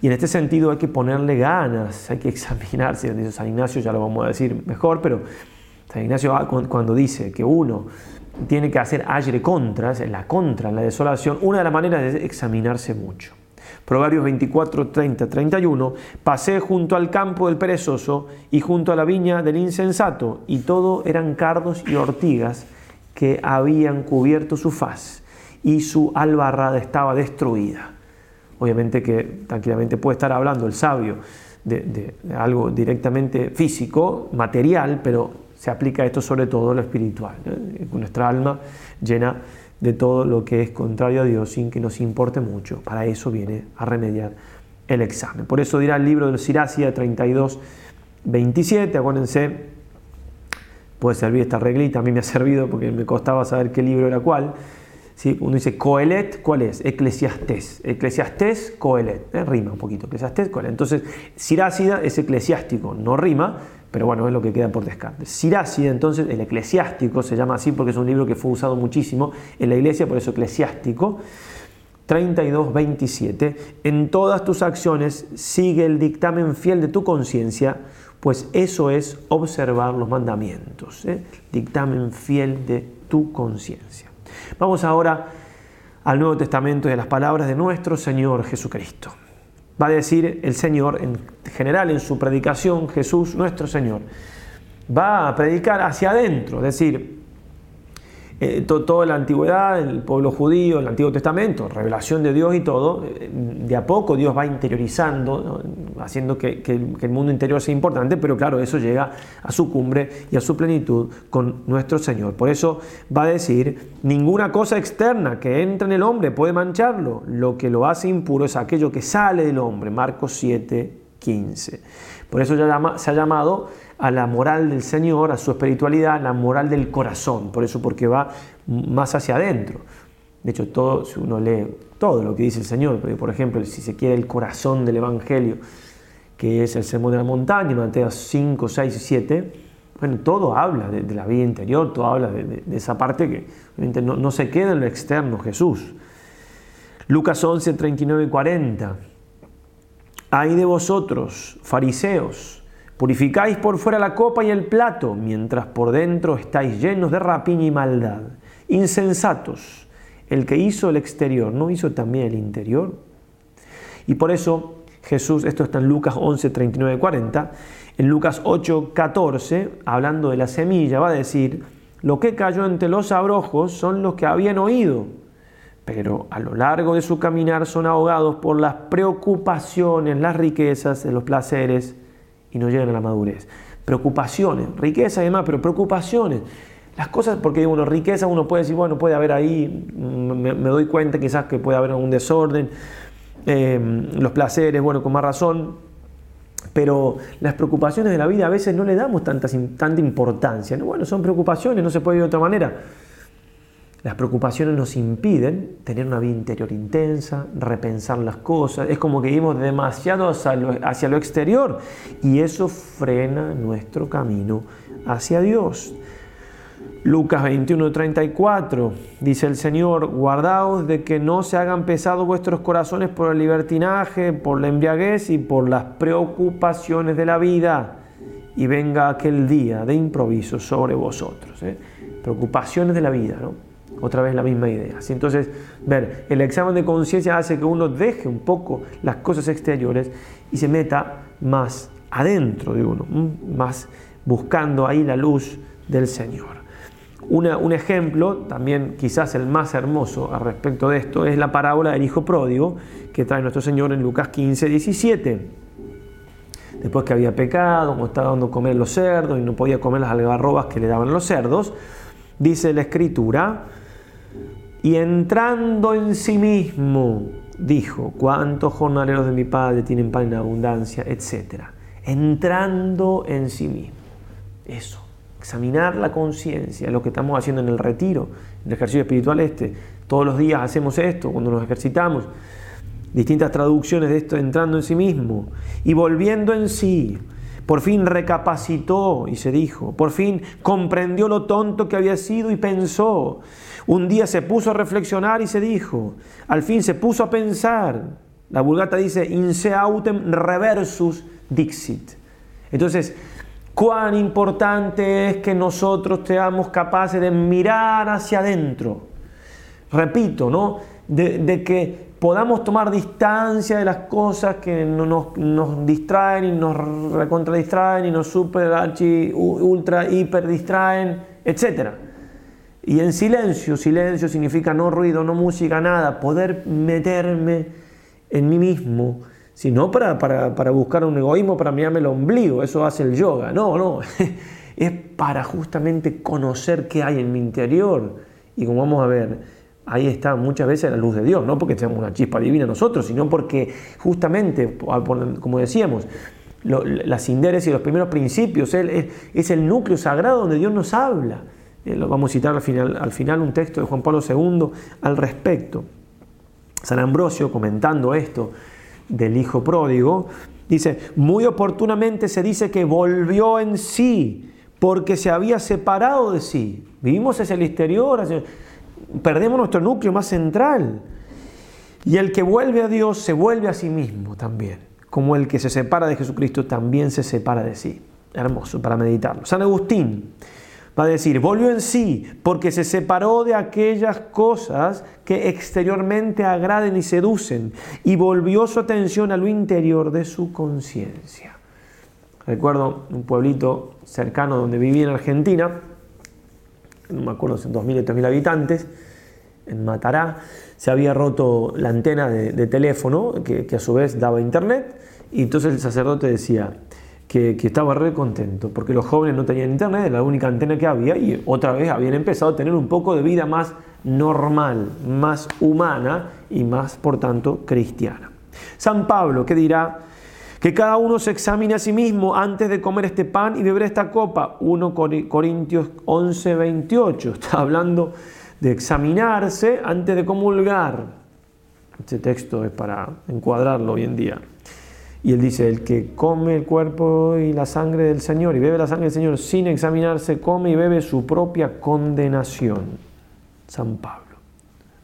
Y en este sentido hay que ponerle ganas, hay que examinarse. Dice San Ignacio, ya lo vamos a decir mejor, pero San Ignacio cuando dice que uno tiene que hacer agre contra, la contra, la desolación, una de las maneras es examinarse mucho. Proverbios 24, 30, 31, pasé junto al campo del perezoso y junto a la viña del insensato, y todo eran cardos y ortigas, que habían cubierto su faz y su albarrada estaba destruida. Obviamente que tranquilamente puede estar hablando el sabio de, algo directamente físico, material, pero se aplica esto sobre todo a lo espiritual, con nuestra alma llena de todo lo que es contrario a Dios sin que nos importe mucho. Para eso viene a remediar el examen. Por eso dirá el libro de Siracia 32, 27, acuérdense, puede servir esta reglita, a mí me ha servido porque me costaba saber qué libro era cuál. ¿Sí? Uno dice Coelet, ¿cuál es? Eclesiastés. Eclesiastés, Coelet. ¿eh? Rima un poquito. Eclesiastés, Coelet. Entonces, Sirácida es eclesiástico, no rima, pero bueno, es lo que queda por descarte. Sirácida, entonces, el eclesiástico, se llama así porque es un libro que fue usado muchísimo en la iglesia, por eso eclesiástico. 32, 27. En todas tus acciones sigue el dictamen fiel de tu conciencia, pues eso es observar los mandamientos. ¿eh? Dictamen fiel de tu conciencia. Vamos ahora al Nuevo Testamento y a las palabras de nuestro Señor Jesucristo. Va a decir el Señor en general en su predicación, Jesús nuestro Señor, va a predicar hacia adentro, es decir, eh, toda la antigüedad, el pueblo judío, el Antiguo Testamento, revelación de Dios y todo, eh, de a poco Dios va interiorizando, haciendo que, el mundo interior sea importante, pero claro, eso llega a su cumbre y a su plenitud con nuestro Señor. Por eso va a decir, ninguna cosa externa que entre en el hombre puede mancharlo, lo que lo hace impuro es aquello que sale del hombre, Marcos 7, 15. Por eso se ha llamado a la moral del Señor, a su espiritualidad, la moral del corazón, por eso porque va más hacia adentro. De hecho, todo, si uno lee todo lo que dice el Señor, por ejemplo, si se quiere el corazón del Evangelio, que es el sermón de la montaña, Mateo 5, 6 y 7, bueno, todo habla de, la vida interior, todo habla de, esa parte que no, no, se queda en lo externo, Jesús. Lucas 11, 39 y 40. Hay de vosotros, fariseos, Purificáis por fuera la copa y el plato, mientras por dentro estáis llenos de rapiña y maldad. Insensatos, el que hizo el exterior, ¿no hizo también el interior? Y por eso Jesús, esto está en Lucas 11, 39, 40, en Lucas 8, 14, hablando de la semilla, va a decir, lo que cayó entre los abrojos son los que habían oído, pero a lo largo de su caminar son ahogados por las preocupaciones, las riquezas, los placeres y no llegan a la madurez. Preocupaciones, riqueza y demás, pero preocupaciones. Las cosas, porque bueno, riqueza uno puede decir, bueno, puede haber ahí, mm, me, doy cuenta quizás que puede haber algún desorden, em, los placeres, bueno, con más razón, pero las preocupaciones de la vida a veces no le damos tanta, tanta importancia. ¿no? Bueno, son preocupaciones, no se puede ir de otra manera. Las preocupaciones nos impiden tener una vida interior intensa, repensar las cosas. Es como que vivimos demasiado hacia lo, exterior y eso frena nuestro camino hacia Dios. Lucas 21:34 dice el Señor, guardaos de que no se hagan pesados vuestros corazones por el libertinaje, por la embriaguez y por las preocupaciones de la vida, y venga aquel día de improviso sobre vosotros. ¿eh? Preocupaciones de la vida, ¿no? Otra vez la misma idea. Entonces, ver, el examen de conciencia hace que uno deje un poco las cosas exteriores y se meta más adentro de uno, más buscando ahí la luz del Señor. un ejemplo, también quizás el más hermoso al respecto de esto, es la parábola del Hijo Pródigo que trae nuestro Señor en Lucas 15, 17. Después que había pecado, como estaba dando comer a los cerdos y no podía comer las algarrobas que le daban los cerdos, dice la Escritura, y entrando en sí mismo, dijo, ¿cuántos jornaleros de mi Padre tienen pan en abundancia? Etcétera. Entrando en sí mismo. Eso. Examinar la conciencia, lo que estamos haciendo en el retiro, en el ejercicio espiritual este. Todos los días hacemos esto cuando nos ejercitamos. Distintas traducciones de esto, entrando en sí mismo y volviendo en sí. Por fin recapacitó y se dijo, por fin comprendió lo tonto que había sido y pensó. Un día se puso a reflexionar y se dijo, al fin se puso a pensar. La vulgata dice, inse autem reversus dixit. Entonces, cuán importante es que nosotros seamos capaces de mirar hacia adentro. Repito, ¿no? De, que podamos tomar distancia de las cosas que nos, nos distraen y nos recontradistraen y nos super, archi, ultra, hiper distraen, etcétera. Y en silencio, silencio significa no ruido, no música, nada, poder meterme en mí mismo, sino para, para, para buscar un egoísmo, para mirarme el ombligo, eso hace el yoga, no, no, [laughs] es para justamente conocer qué hay en mi interior. Y como vamos a ver, ahí está muchas veces la luz de Dios, no porque seamos una chispa divina nosotros, sino porque justamente, como decíamos, las sinderes y los primeros principios, es, el núcleo sagrado donde Dios nos habla. Eh, lo vamos a citar al final, al final un texto de Juan Pablo II al respecto. San Ambrosio, comentando esto del hijo pródigo, dice, muy oportunamente se dice que volvió en sí porque se había separado de sí. Vivimos hacia el exterior, perdemos nuestro núcleo más central. Y el que vuelve a Dios se vuelve a sí mismo también, como el que se separa de Jesucristo también se separa de sí. Hermoso para meditarlo. San Agustín va a decir, volvió en sí porque se separó de aquellas cosas que exteriormente agraden y seducen y volvió su atención a lo interior de su conciencia. Recuerdo un pueblito cercano donde viví en Argentina, no me acuerdo si 2.000 o 3.000 habitantes, en Matará, se había roto la antena de, teléfono que, que a su vez daba internet y entonces el sacerdote decía, que, estaba re contento, porque los jóvenes no tenían internet, era la única antena que había, y otra vez habían empezado a tener un poco de vida más normal, más humana y más, por tanto, cristiana. San Pablo, que dirá que cada uno se examine a sí mismo antes de comer este pan y beber esta copa. 1 Corintios 11, 28. [laughs] Está hablando de examinarse antes de comulgar. Este texto es para encuadrarlo hoy en día. Y él dice, el que come el cuerpo y la sangre del Señor y bebe la sangre del Señor sin examinarse, come y bebe su propia condenación. San Pablo,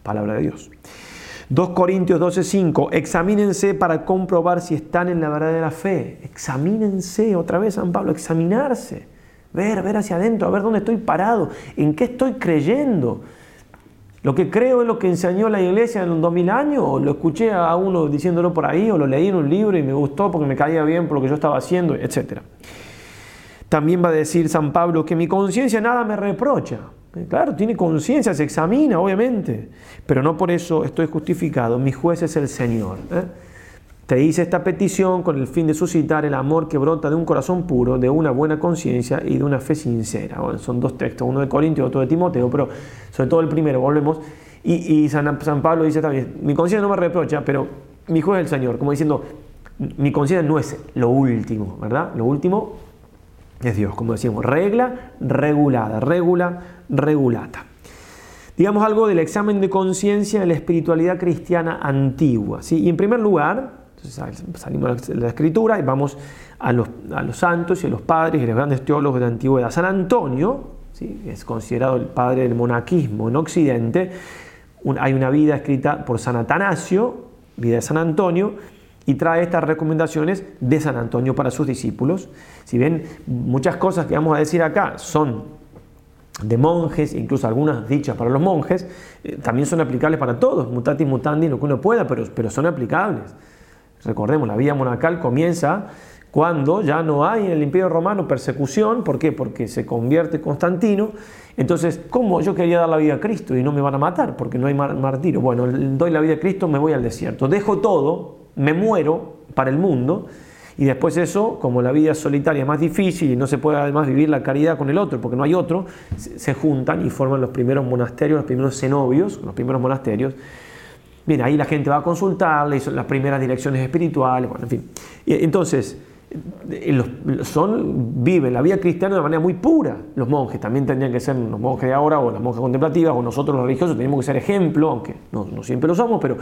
palabra de Dios. 2 Corintios 12:5, examínense para comprobar si están en la verdad de la fe. Examínense, otra vez San Pablo, examinarse. Ver, ver hacia adentro, a ver dónde estoy parado, en qué estoy creyendo. Lo que creo es lo que enseñó la iglesia en los 2000 años, o lo escuché a uno diciéndolo por ahí, o lo leí en un libro y me gustó porque me caía bien por lo que yo estaba haciendo, etc. También va a decir San Pablo que mi conciencia nada me reprocha. Eh, claro, tiene conciencia, se examina, obviamente, pero no por eso estoy justificado. Mi juez es el Señor. ¿eh? Te hice esta petición con el fin de suscitar el amor que brota de un corazón puro, de una buena conciencia y de una fe sincera. son dos textos, uno de Corintio y otro de Timoteo, pero sobre todo el primero, volvemos. Y, San, San, Pablo dice también, mi conciencia no me reprocha, pero mi juez es el Señor, como diciendo, mi conciencia no es lo último, ¿verdad? Lo último es Dios, como decíamos, regla regulada, regula regulata. Digamos algo del examen de conciencia en la espiritualidad cristiana antigua. ¿sí? Y en primer lugar, salimos de la escritura y vamos a los, a los, santos y a los padres y los grandes teólogos de la antigüedad. San Antonio, ¿sí? es considerado el padre del monaquismo en Occidente. hay una vida escrita por San Atanasio, vida de San Antonio, y trae estas recomendaciones de San Antonio para sus discípulos. Si bien muchas cosas que vamos a decir acá son de monjes, incluso algunas dichas para los monjes, eh, también son aplicables para todos, mutatis mutandi, lo que uno pueda, pero, pero son aplicables. Recordemos, la vida monacal comienza cuando ya no hay en el Imperio Romano persecución, ¿por qué? Porque se convierte Constantino. Entonces, ¿cómo yo quería dar la vida a Cristo y no me van a matar porque no hay martirio? Bueno, doy la vida a Cristo, me voy al desierto, dejo todo, me muero para el mundo y después eso, como la vida solitaria es más difícil y no se puede además vivir la caridad con el otro porque no hay otro, se juntan y forman los primeros monasterios, los primeros cenobios, los primeros monasterios Bien, ahí la gente va a consultarle, las primeras direcciones espirituales, bueno, en fin. Entonces, eh, son, viven la vida cristiana de manera muy pura. Los monjes también tendrían que ser los monjes de ahora o las monjas contemplativas o nosotros los religiosos tenemos que ser ejemplo, aunque no, no siempre lo somos, pero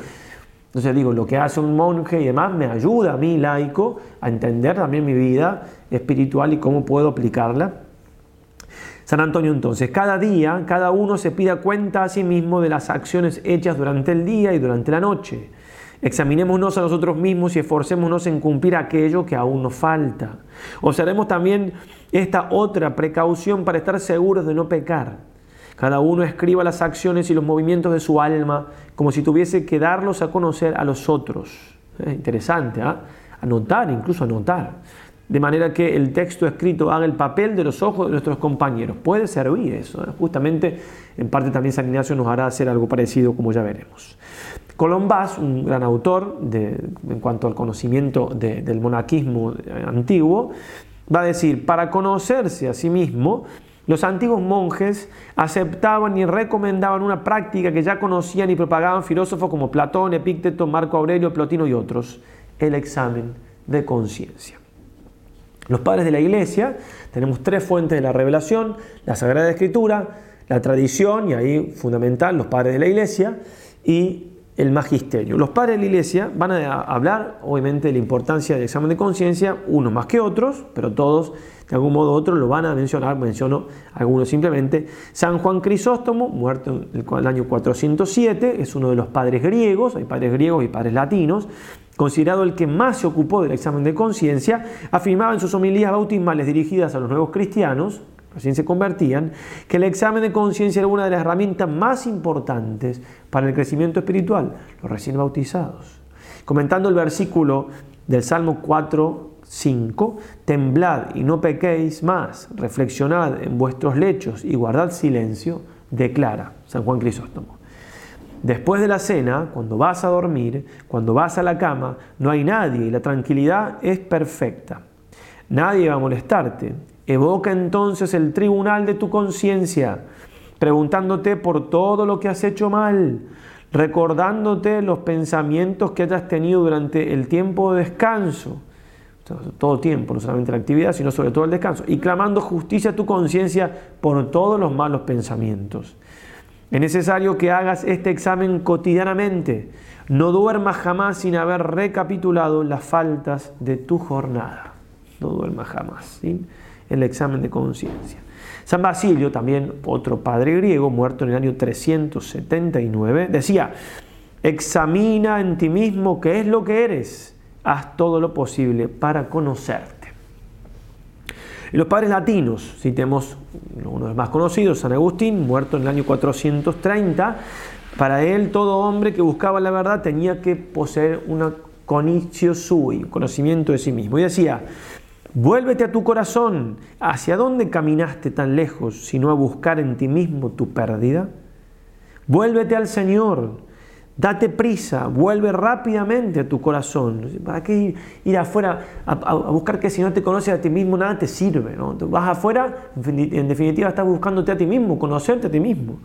entonces digo, lo que hace un monje y demás me ayuda a mí, laico, a entender también mi vida espiritual y cómo puedo aplicarla San Antonio entonces, cada día, cada uno se pida cuenta a sí mismo de las acciones hechas durante el día y durante la noche. Examinémonos a nosotros mismos y esforcémonos en cumplir aquello que aún nos falta. Observemos también esta otra precaución para estar seguros de no pecar. Cada uno escriba las acciones y los movimientos de su alma como si tuviese que darlos a conocer a los otros. interesante, ¿ah? Anotar, incluso anotar de manera que el texto escrito haga el papel de los ojos de nuestros compañeros. Puede servir eso. ¿eh? Justamente, en parte también San Ignacio nos hará hacer algo parecido, como ya veremos. Colombás, un gran autor en cuanto al conocimiento del monaquismo antiguo, va a decir, para conocerse a sí mismo, Los antiguos monjes aceptaban y recomendaban una práctica que ya conocían y propagaban filósofos como Platón, Epícteto, Marco Aurelio, Plotino y otros, el examen de conciencia. Los padres de la iglesia, tenemos tres fuentes de la revelación, la Sagrada Escritura, la tradición, y ahí fundamental, los padres de la iglesia, y el magisterio. Los padres de la iglesia van a hablar, obviamente, de la importancia del examen de conciencia, unos más que otros, pero todos de algún modo u otro lo van a mencionar, menciono algunos simplemente. San Juan Crisóstomo, muerto en el año 407, es uno de los padres griegos, hay padres griegos y padres latinos, considerado el que más se ocupó del examen de conciencia, afirmaba en sus homilías bautismales dirigidas a los nuevos cristianos, recién se convertían, que el examen de conciencia era una de las herramientas más importantes para el crecimiento espiritual, los recién bautizados. Comentando el versículo del Salmo 4, 5. Temblad y no pequéis más, reflexionad en vuestros lechos y guardad silencio, declara San Juan Crisóstomo. Después de la cena, cuando vas a dormir, cuando vas a la cama, no hay nadie y la tranquilidad es perfecta. Nadie va a molestarte. Evoca entonces el tribunal de tu conciencia, preguntándote por todo lo que has hecho mal, recordándote los pensamientos que hayas tenido durante el tiempo de descanso todo tiempo, no solamente la actividad, sino sobre todo el descanso, y clamando justicia a tu conciencia por todos los malos pensamientos. Es necesario que hagas este examen cotidianamente. No duermas jamás sin haber recapitulado las faltas de tu jornada. No duermas jamás el examen de conciencia. San Basilio, también otro padre griego, muerto en el año 379, decía, examina en ti mismo qué es lo que eres haz todo lo posible para conocerte. Y los padres latinos, citemos uno de los más conocidos, San Agustín, muerto en el año 430, para él todo hombre que buscaba la verdad tenía que poseer una conicio sui, conocimiento de sí mismo. Y decía, vuélvete a tu corazón, ¿hacia dónde caminaste tan lejos, sino a buscar en ti mismo tu pérdida? Vuélvete al Señor, Date prisa, vuelve rápidamente a tu corazón. ¿Para qué ir, afuera a, buscar que si no te conoces a ti mismo nada te sirve? ¿no? Vas afuera, en definitiva estás buscándote a ti mismo, conocerte a ti mismo.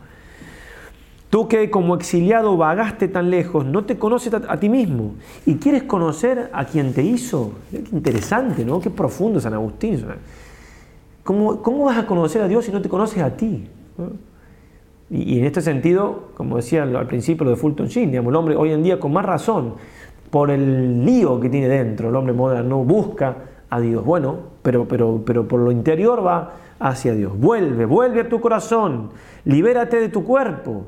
Tú que como exiliado vagaste tan lejos, no te conoces a, ti mismo y quieres conocer a quien te hizo. Qué interesante, ¿no? Qué profundo San Agustín. ¿Cómo, ¿Cómo, vas a conocer a Dios si no te conoces a ti? Y, en este sentido, como decía al principio lo de Fulton Sheen, digamos, el hombre hoy en día con más razón, por el lío que tiene dentro, el hombre moderno busca a Dios. Bueno, pero, pero, pero por lo interior va hacia Dios. Vuelve, vuelve a tu corazón, libérate de tu cuerpo.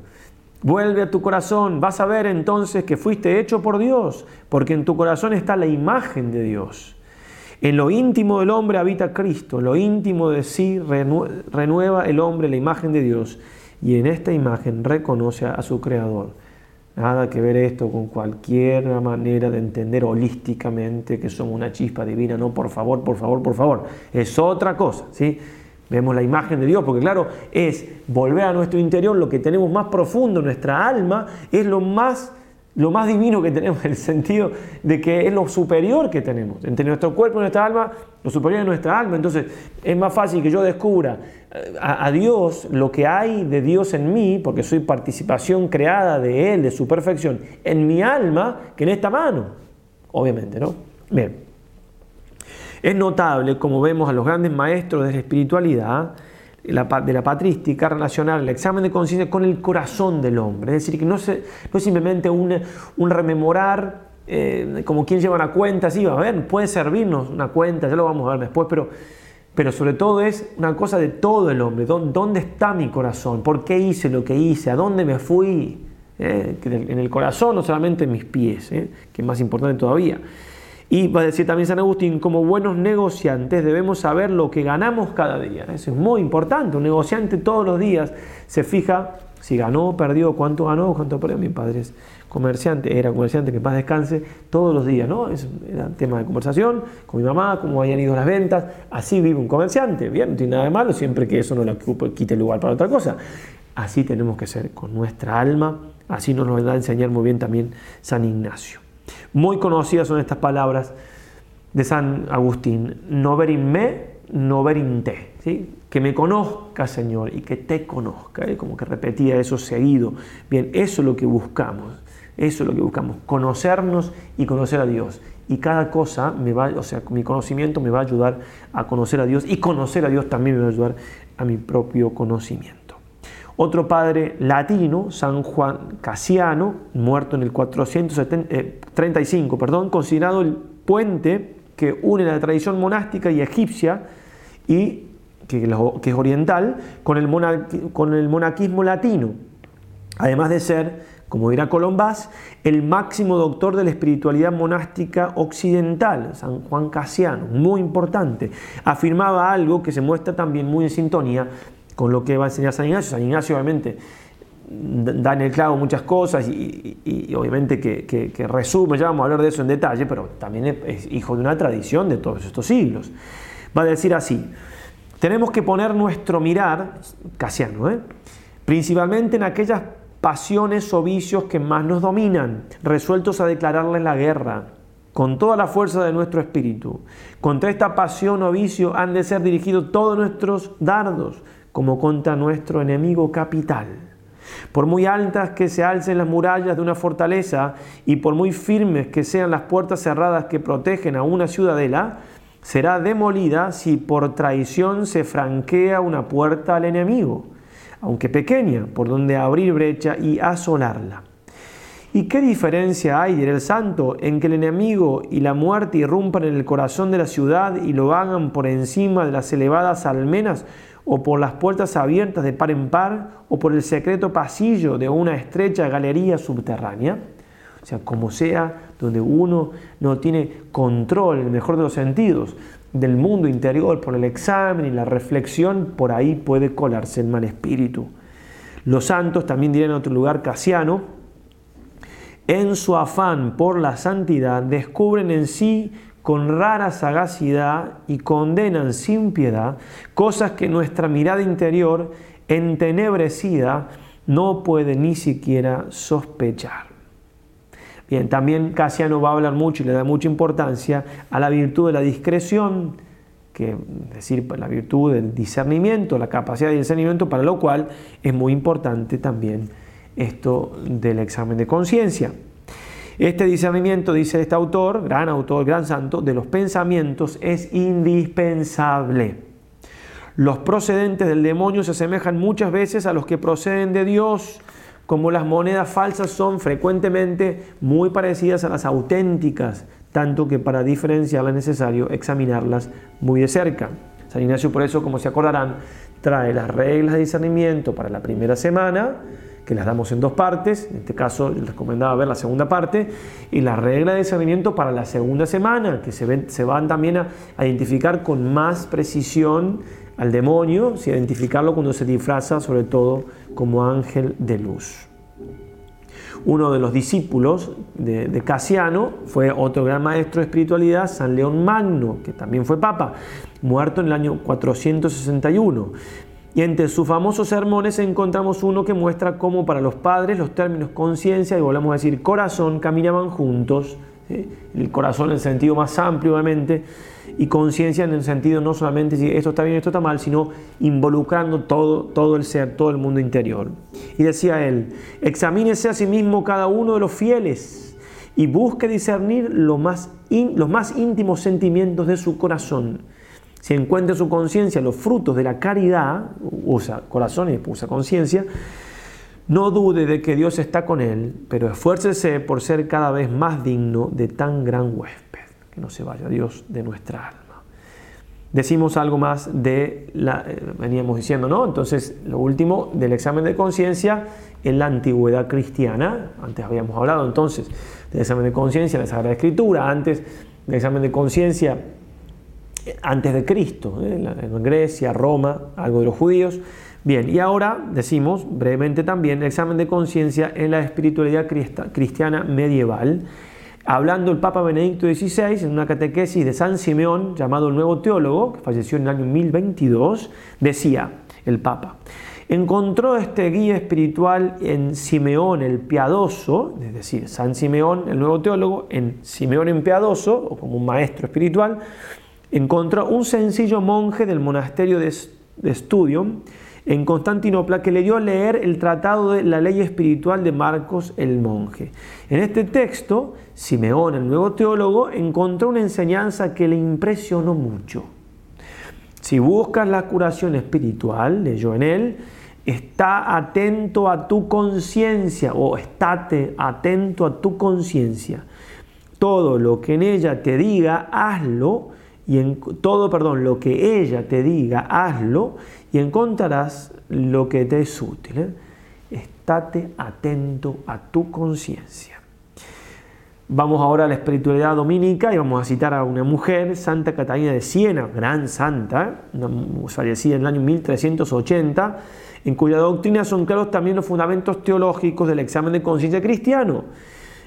Vuelve a tu corazón, vas a ver entonces que fuiste hecho por Dios, porque en tu corazón está la imagen de Dios. En lo íntimo del hombre habita Cristo, lo íntimo de sí renueva el hombre la imagen de Dios y en esta imagen reconoce a su creador. Nada que ver esto con cualquier manera de entender holísticamente que somos una chispa divina. No, por favor, por favor, por favor. Es otra cosa, ¿sí? Vemos la imagen de Dios, porque claro, es volver a nuestro interior, lo que tenemos más profundo, nuestra alma, es lo más lo más divino que tenemos, en el sentido de que es lo superior que tenemos. Entre nuestro cuerpo y nuestra alma, lo superior es nuestra alma. Entonces es más fácil que yo descubra eh, a, Dios, lo que hay de Dios en mí, porque soy participación creada de Él, de su perfección, en mi alma, que en esta mano. Obviamente, ¿no? Bien. Es notable, como vemos a los grandes maestros de la espiritualidad, de la patrística relacionar el examen de conciencia con el corazón del hombre. Es decir, que no, es simplemente un, rememorar eh, como quien lleva una cuenta, sí, a ver, puede servirnos una cuenta, ya lo vamos a ver después, pero, pero sobre todo es una cosa de todo el hombre. ¿Dónde está mi corazón? ¿Por qué hice lo que hice? ¿A dónde me fui? Eh, en el corazón, no solamente en mis pies, eh, que es más importante todavía. Y va a decir también San Agustín, como buenos negociantes debemos saber lo que ganamos cada día. Eso es muy importante. Un negociante todos los días se fija si ganó, perdió, cuánto ganó, cuánto perdió. Mi padre es comerciante, era comerciante, que paz descanse, todos los días, ¿no? Es, era tema de conversación con mi mamá, cómo habían ido las ventas. Así vive un comerciante. Bien, no tiene nada de malo, siempre que eso no le quite lugar para otra cosa. Así tenemos que ser con nuestra alma. Así nos lo va a enseñar muy bien también San Ignacio. Muy conocidas son estas palabras de San Agustín. No ver in me, noverinte, ¿sí? que me conozca, Señor, y que te conozca. ¿eh? Como que repetía eso seguido. Bien, eso es lo que buscamos. Eso es lo que buscamos, conocernos y conocer a Dios. Y cada cosa me va, o sea, mi conocimiento me va a ayudar a conocer a Dios y conocer a Dios también me va a ayudar a mi propio conocimiento. Otro padre latino, San Juan Casiano, muerto en el 435, eh, perdón, considerado el puente que une la tradición monástica y egipcia y que, es oriental con el, con el monaquismo latino, además de ser, como dirá Colombás, el máximo doctor de la espiritualidad monástica occidental, San Juan Casiano, muy importante. Afirmaba algo que se muestra también muy en sintonía con lo que va a enseñar San Ignacio. San Ignacio obviamente da en el clavo muchas cosas y, obviamente que, resume, ya vamos a hablar de eso en detalle, pero también es, hijo de una tradición de todos estos siglos. Va a decir así, tenemos que poner nuestro mirar, Casiano, ¿eh? principalmente en aquellas pasiones o vicios que más nos dominan, resueltos a declararles la guerra, con toda la fuerza de nuestro espíritu. Contra esta pasión o vicio han de ser dirigidos todos nuestros dardos, como contra nuestro enemigo capital. Por muy altas que se alcen las murallas de una fortaleza y por muy firmes que sean las puertas cerradas que protegen a una ciudadela, será demolida si por traición se franquea una puerta al enemigo, aunque pequeña, por donde abrir brecha y asolarla. ¿Y qué diferencia hay, dirá el santo, en que el enemigo y la muerte irrumpan en el corazón de la ciudad y lo hagan por encima de las elevadas almenas o por las puertas abiertas de par en par, o por el secreto pasillo de una estrecha galería subterránea. O sea, como sea, donde uno no tiene control, en el mejor de los sentidos, del mundo interior por el examen y la reflexión, por ahí puede colarse el mal espíritu. Los santos, también dirán en otro lugar, Casiano, en su afán por la santidad, descubren en sí con rara sagacidad y condenan sin piedad cosas que nuestra mirada interior, entenebrecida, no puede ni siquiera sospechar. Bien, también Casiano va a hablar mucho y le da mucha importancia a la virtud de la discreción, que es decir, la virtud del discernimiento, la capacidad de discernimiento, para lo cual es muy importante también esto del examen de conciencia. Este discernimiento, dice este autor, gran autor, gran santo, de los pensamientos es indispensable. Los procedentes del demonio se asemejan muchas veces a los que proceden de Dios, como las monedas falsas son frecuentemente muy parecidas a las auténticas, tanto que para diferenciarlas es necesario examinarlas muy de cerca. San Ignacio por eso, como se acordarán, trae las reglas de discernimiento para la primera semana, que las damos en dos partes, en este caso les recomendaba ver la segunda parte, y la regla de discernimiento para la segunda semana, que se, se van también a, identificar con más precisión al demonio, si identificarlo cuando se disfraza sobre todo como ángel de luz. Uno de los discípulos de, de Casiano fue otro gran maestro de espiritualidad, San León Magno, que también fue papa, muerto en el año 461. Y entre sus famosos sermones encontramos uno que muestra cómo para los padres los términos conciencia y volvemos a decir corazón caminaban juntos, el corazón en el sentido más amplio obviamente, y conciencia en el sentido no solamente si esto está bien, esto está mal, sino involucrando todo, todo el ser, todo el mundo interior. Y decía él, examínese a sí mismo cada uno de los fieles y busque discernir los más, los más íntimos sentimientos de su corazón si encuentra en su conciencia los frutos de la caridad, usa corazón y usa conciencia, no dude de que Dios está con él, pero esfuércese por ser cada vez más digno de tan gran huésped. Que no se vaya Dios de nuestra alma. Decimos algo más de la, eh, veníamos diciendo, ¿no? Entonces, lo último del examen de conciencia en la antigüedad cristiana. Antes habíamos hablado entonces del examen de conciencia en la Sagrada Escritura, antes del examen de conciencia antes de Cristo, ¿eh? en Grecia, Roma, algo de los judíos. Bien, y ahora decimos brevemente también examen de conciencia en la espiritualidad cristiana medieval, hablando el Papa Benedicto XVI en una catequesis de San Simeón, llamado el Nuevo Teólogo, que falleció en el año 1022, decía el Papa, encontró este guía espiritual en Simeón el Piadoso, es decir, San Simeón, el Nuevo Teólogo, en Simeón el Piadoso, o como un maestro espiritual, encontró un sencillo monje del monasterio de, estudio en Constantinopla que le dio a leer el tratado de la ley espiritual de Marcos el monje. En este texto, Simeón, el nuevo teólogo, encontró una enseñanza que le impresionó mucho. Si buscas la curación espiritual, leyó en él, está atento a tu conciencia o estate atento a tu conciencia. Todo lo que en ella te diga, hazlo y en todo, perdón, lo que ella te diga, hazlo y encontrarás lo que te es útil. ¿eh? Estate atento a tu conciencia. Vamos ahora a la espiritualidad dominica y vamos a citar a una mujer, Santa Catalina de Siena, gran santa, fallecida en el año 1380, en cuya doctrina son claros también los fundamentos teológicos del examen de conciencia cristiano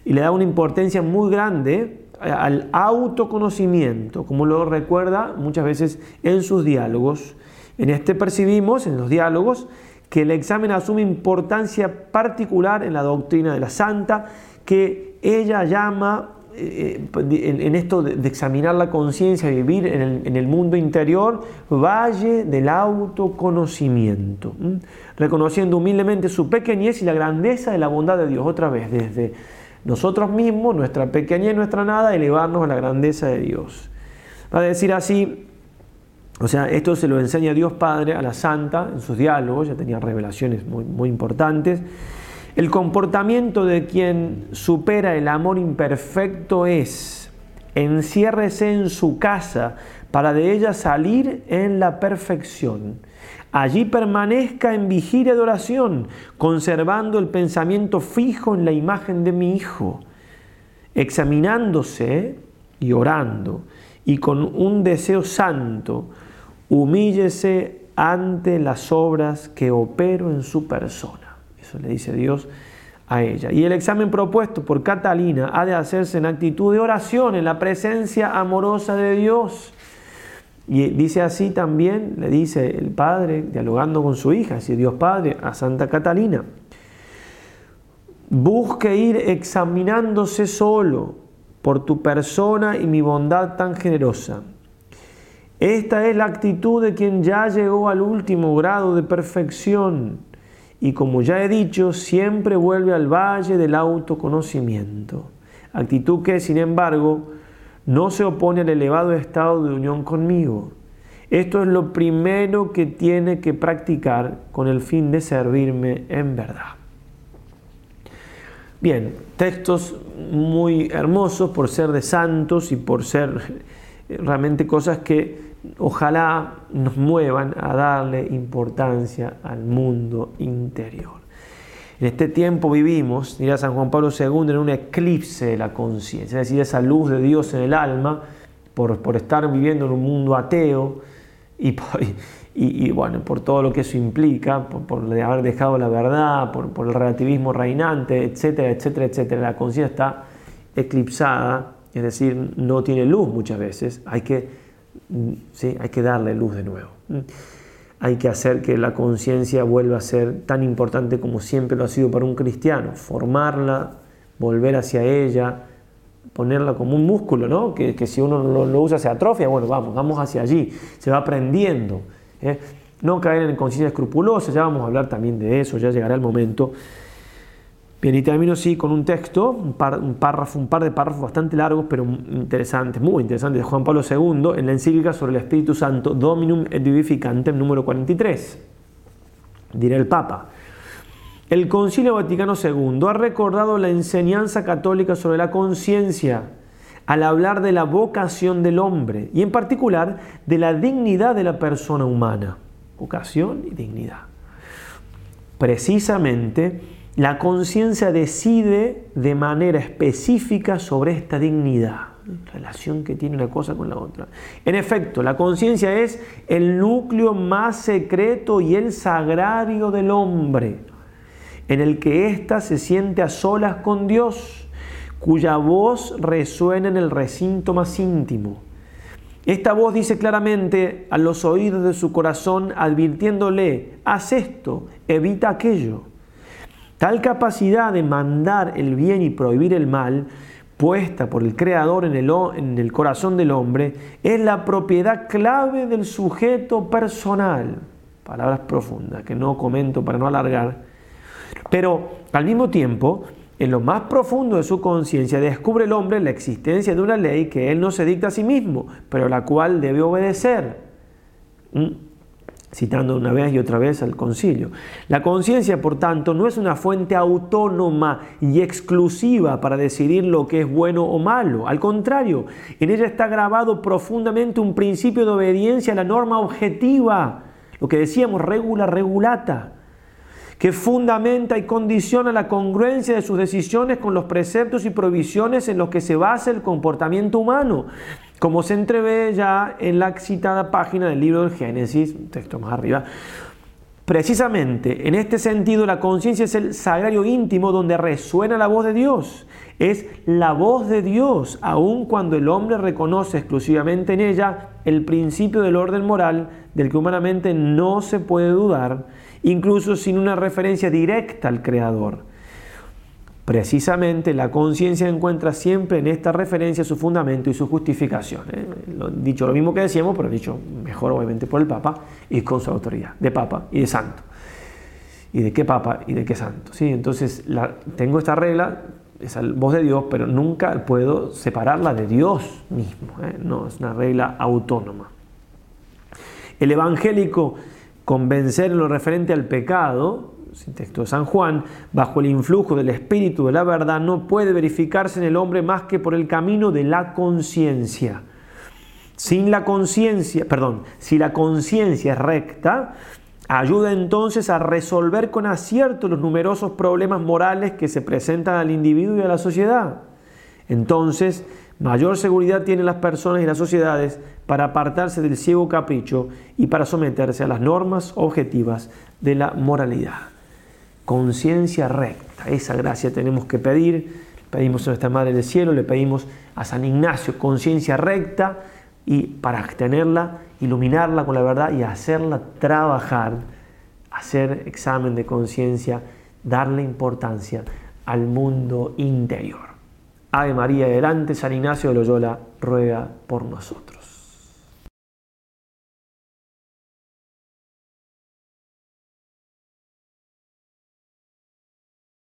y le da una importancia muy grande al autoconocimiento, como lo recuerda muchas veces en sus diálogos. En este percibimos, en los diálogos, que el examen asume importancia particular en la doctrina de la santa, que ella llama, eh, en, esto de, examinar la conciencia, vivir en el, mundo interior, valle del autoconocimiento, reconociendo humildemente su pequeñez y la grandeza de la bondad de Dios, otra vez, desde nosotros mismos, nuestra pequeñez, nuestra nada, elevarnos a la grandeza de Dios. Va a decir así, o sea, esto se lo enseña Dios Padre a la Santa en sus diálogos, ya tenía revelaciones muy, muy importantes. El comportamiento de quien supera el amor imperfecto es, enciérrese en su casa para de ella salir en la perfección. Allí permanezca en vigilia de oración, conservando el pensamiento fijo en la imagen de mi Hijo, examinándose y orando, y con un deseo santo, humíllese ante las obras que opero en su persona. Eso le dice Dios a ella. Y el examen propuesto por Catalina ha de hacerse en actitud de oración, en la presencia amorosa de Dios y dice así también, le dice el padre, dialogando con su hija, así Dios Padre, a Santa Catalina. Busque ir examinándose solo por tu persona y mi bondad tan generosa. Esta es la actitud de quien ya llegó al último grado de perfección y como ya he dicho, siempre vuelve al valle del autoconocimiento. Actitud que, sin embargo, no se opone al elevado estado de unión conmigo. Esto es lo primero que tiene que practicar con el fin de servirme en verdad. Bien, textos muy hermosos por ser de santos y por ser realmente cosas que ojalá nos muevan a darle importancia al mundo interior. En este tiempo vivimos, dirá San Juan Pablo II, en un eclipse de la conciencia, es decir, esa luz de Dios en el alma, por, estar viviendo en un mundo ateo y por, bueno, por todo lo que eso implica, por, haber dejado la verdad, por, por, el relativismo reinante, etcétera, etcétera, etcétera. La conciencia está eclipsada, es decir, no tiene luz muchas veces, hay que, ¿sí? hay que darle luz de nuevo hay que hacer que la conciencia vuelva a ser tan importante como siempre lo ha sido para un cristiano, formarla, volver hacia ella, ponerla como un músculo, ¿no? que, si uno lo, usa se atrofia, bueno, vamos, vamos hacia allí, se va aprendiendo. ¿eh? No caer en conciencia escrupulosa, ya vamos a hablar también de eso, ya llegará el momento. Bien, y termino sí con un texto, un par, un par de párrafos bastante largos, pero interesantes, muy interesantes, de Juan Pablo II en la encíclica sobre el Espíritu Santo, Dominum et Vivificantem, número 43. Dirá el Papa. El Concilio Vaticano II ha recordado la enseñanza católica sobre la conciencia al hablar de la vocación del hombre y en particular de la dignidad de la persona humana. Vocación y dignidad. Precisamente, la conciencia decide de manera específica sobre esta dignidad, relación que tiene una cosa con la otra. En efecto, la conciencia es el núcleo más secreto y el sagrario del hombre, en el que ésta se siente a solas con Dios, cuya voz resuena en el recinto más íntimo. Esta voz dice claramente a los oídos de su corazón, advirtiéndole, haz esto, evita aquello. Tal capacidad de mandar el bien y prohibir el mal puesta por el Creador en el, corazón del hombre es la propiedad clave del sujeto personal. Palabras profundas que no comento para no alargar. Pero al mismo tiempo, en lo más profundo de su conciencia descubre el hombre la existencia de una ley que él no se dicta a sí mismo, pero la cual debe obedecer. ¿Mm? Citando una vez y otra vez al concilio. La conciencia, por tanto, no es una fuente autónoma y exclusiva para decidir lo que es bueno o malo. Al contrario, en ella está grabado profundamente un principio de obediencia a la norma objetiva, lo que decíamos, regula regulata, que fundamenta y condiciona la congruencia de sus decisiones con los preceptos y provisiones en los que se basa el comportamiento humano como se entrevé ya en la citada página del libro del Génesis, texto más arriba, precisamente en este sentido la conciencia es el sagrario íntimo donde resuena la voz de Dios. Es la voz de Dios, aun cuando el hombre reconoce exclusivamente en ella el principio del orden moral del que humanamente no se puede dudar, incluso sin una referencia directa al Creador. Precisamente la conciencia encuentra siempre en esta referencia su fundamento y su justificación. ¿eh? dicho lo mismo que decíamos, pero dicho mejor obviamente por el Papa y con su autoridad, de Papa y de Santo. ¿Y de qué Papa y de qué Santo? ¿Sí? Entonces tengo esta regla, es la voz de Dios, pero nunca puedo separarla de Dios mismo. ¿eh? No, es una regla autónoma. El evangélico convencer en lo referente al pecado sin texto de San Juan, bajo el influjo del espíritu de la verdad, no puede verificarse en el hombre más que por el camino de la conciencia. Sin la conciencia, perdón, si la conciencia es recta, ayuda entonces a resolver con acierto los numerosos problemas morales que se presentan al individuo y a la sociedad. Entonces, mayor seguridad tienen las personas y las sociedades para apartarse del ciego capricho y para someterse a las normas objetivas de la moralidad conciencia recta. Esa gracia tenemos que pedir. Pedimos a nuestra Madre del Cielo, le pedimos a San Ignacio conciencia recta y para tenerla, iluminarla con la verdad y hacerla trabajar, hacer examen de conciencia, darle importancia al mundo interior. Ave María, delante San Ignacio de Loyola, ruega por nosotros.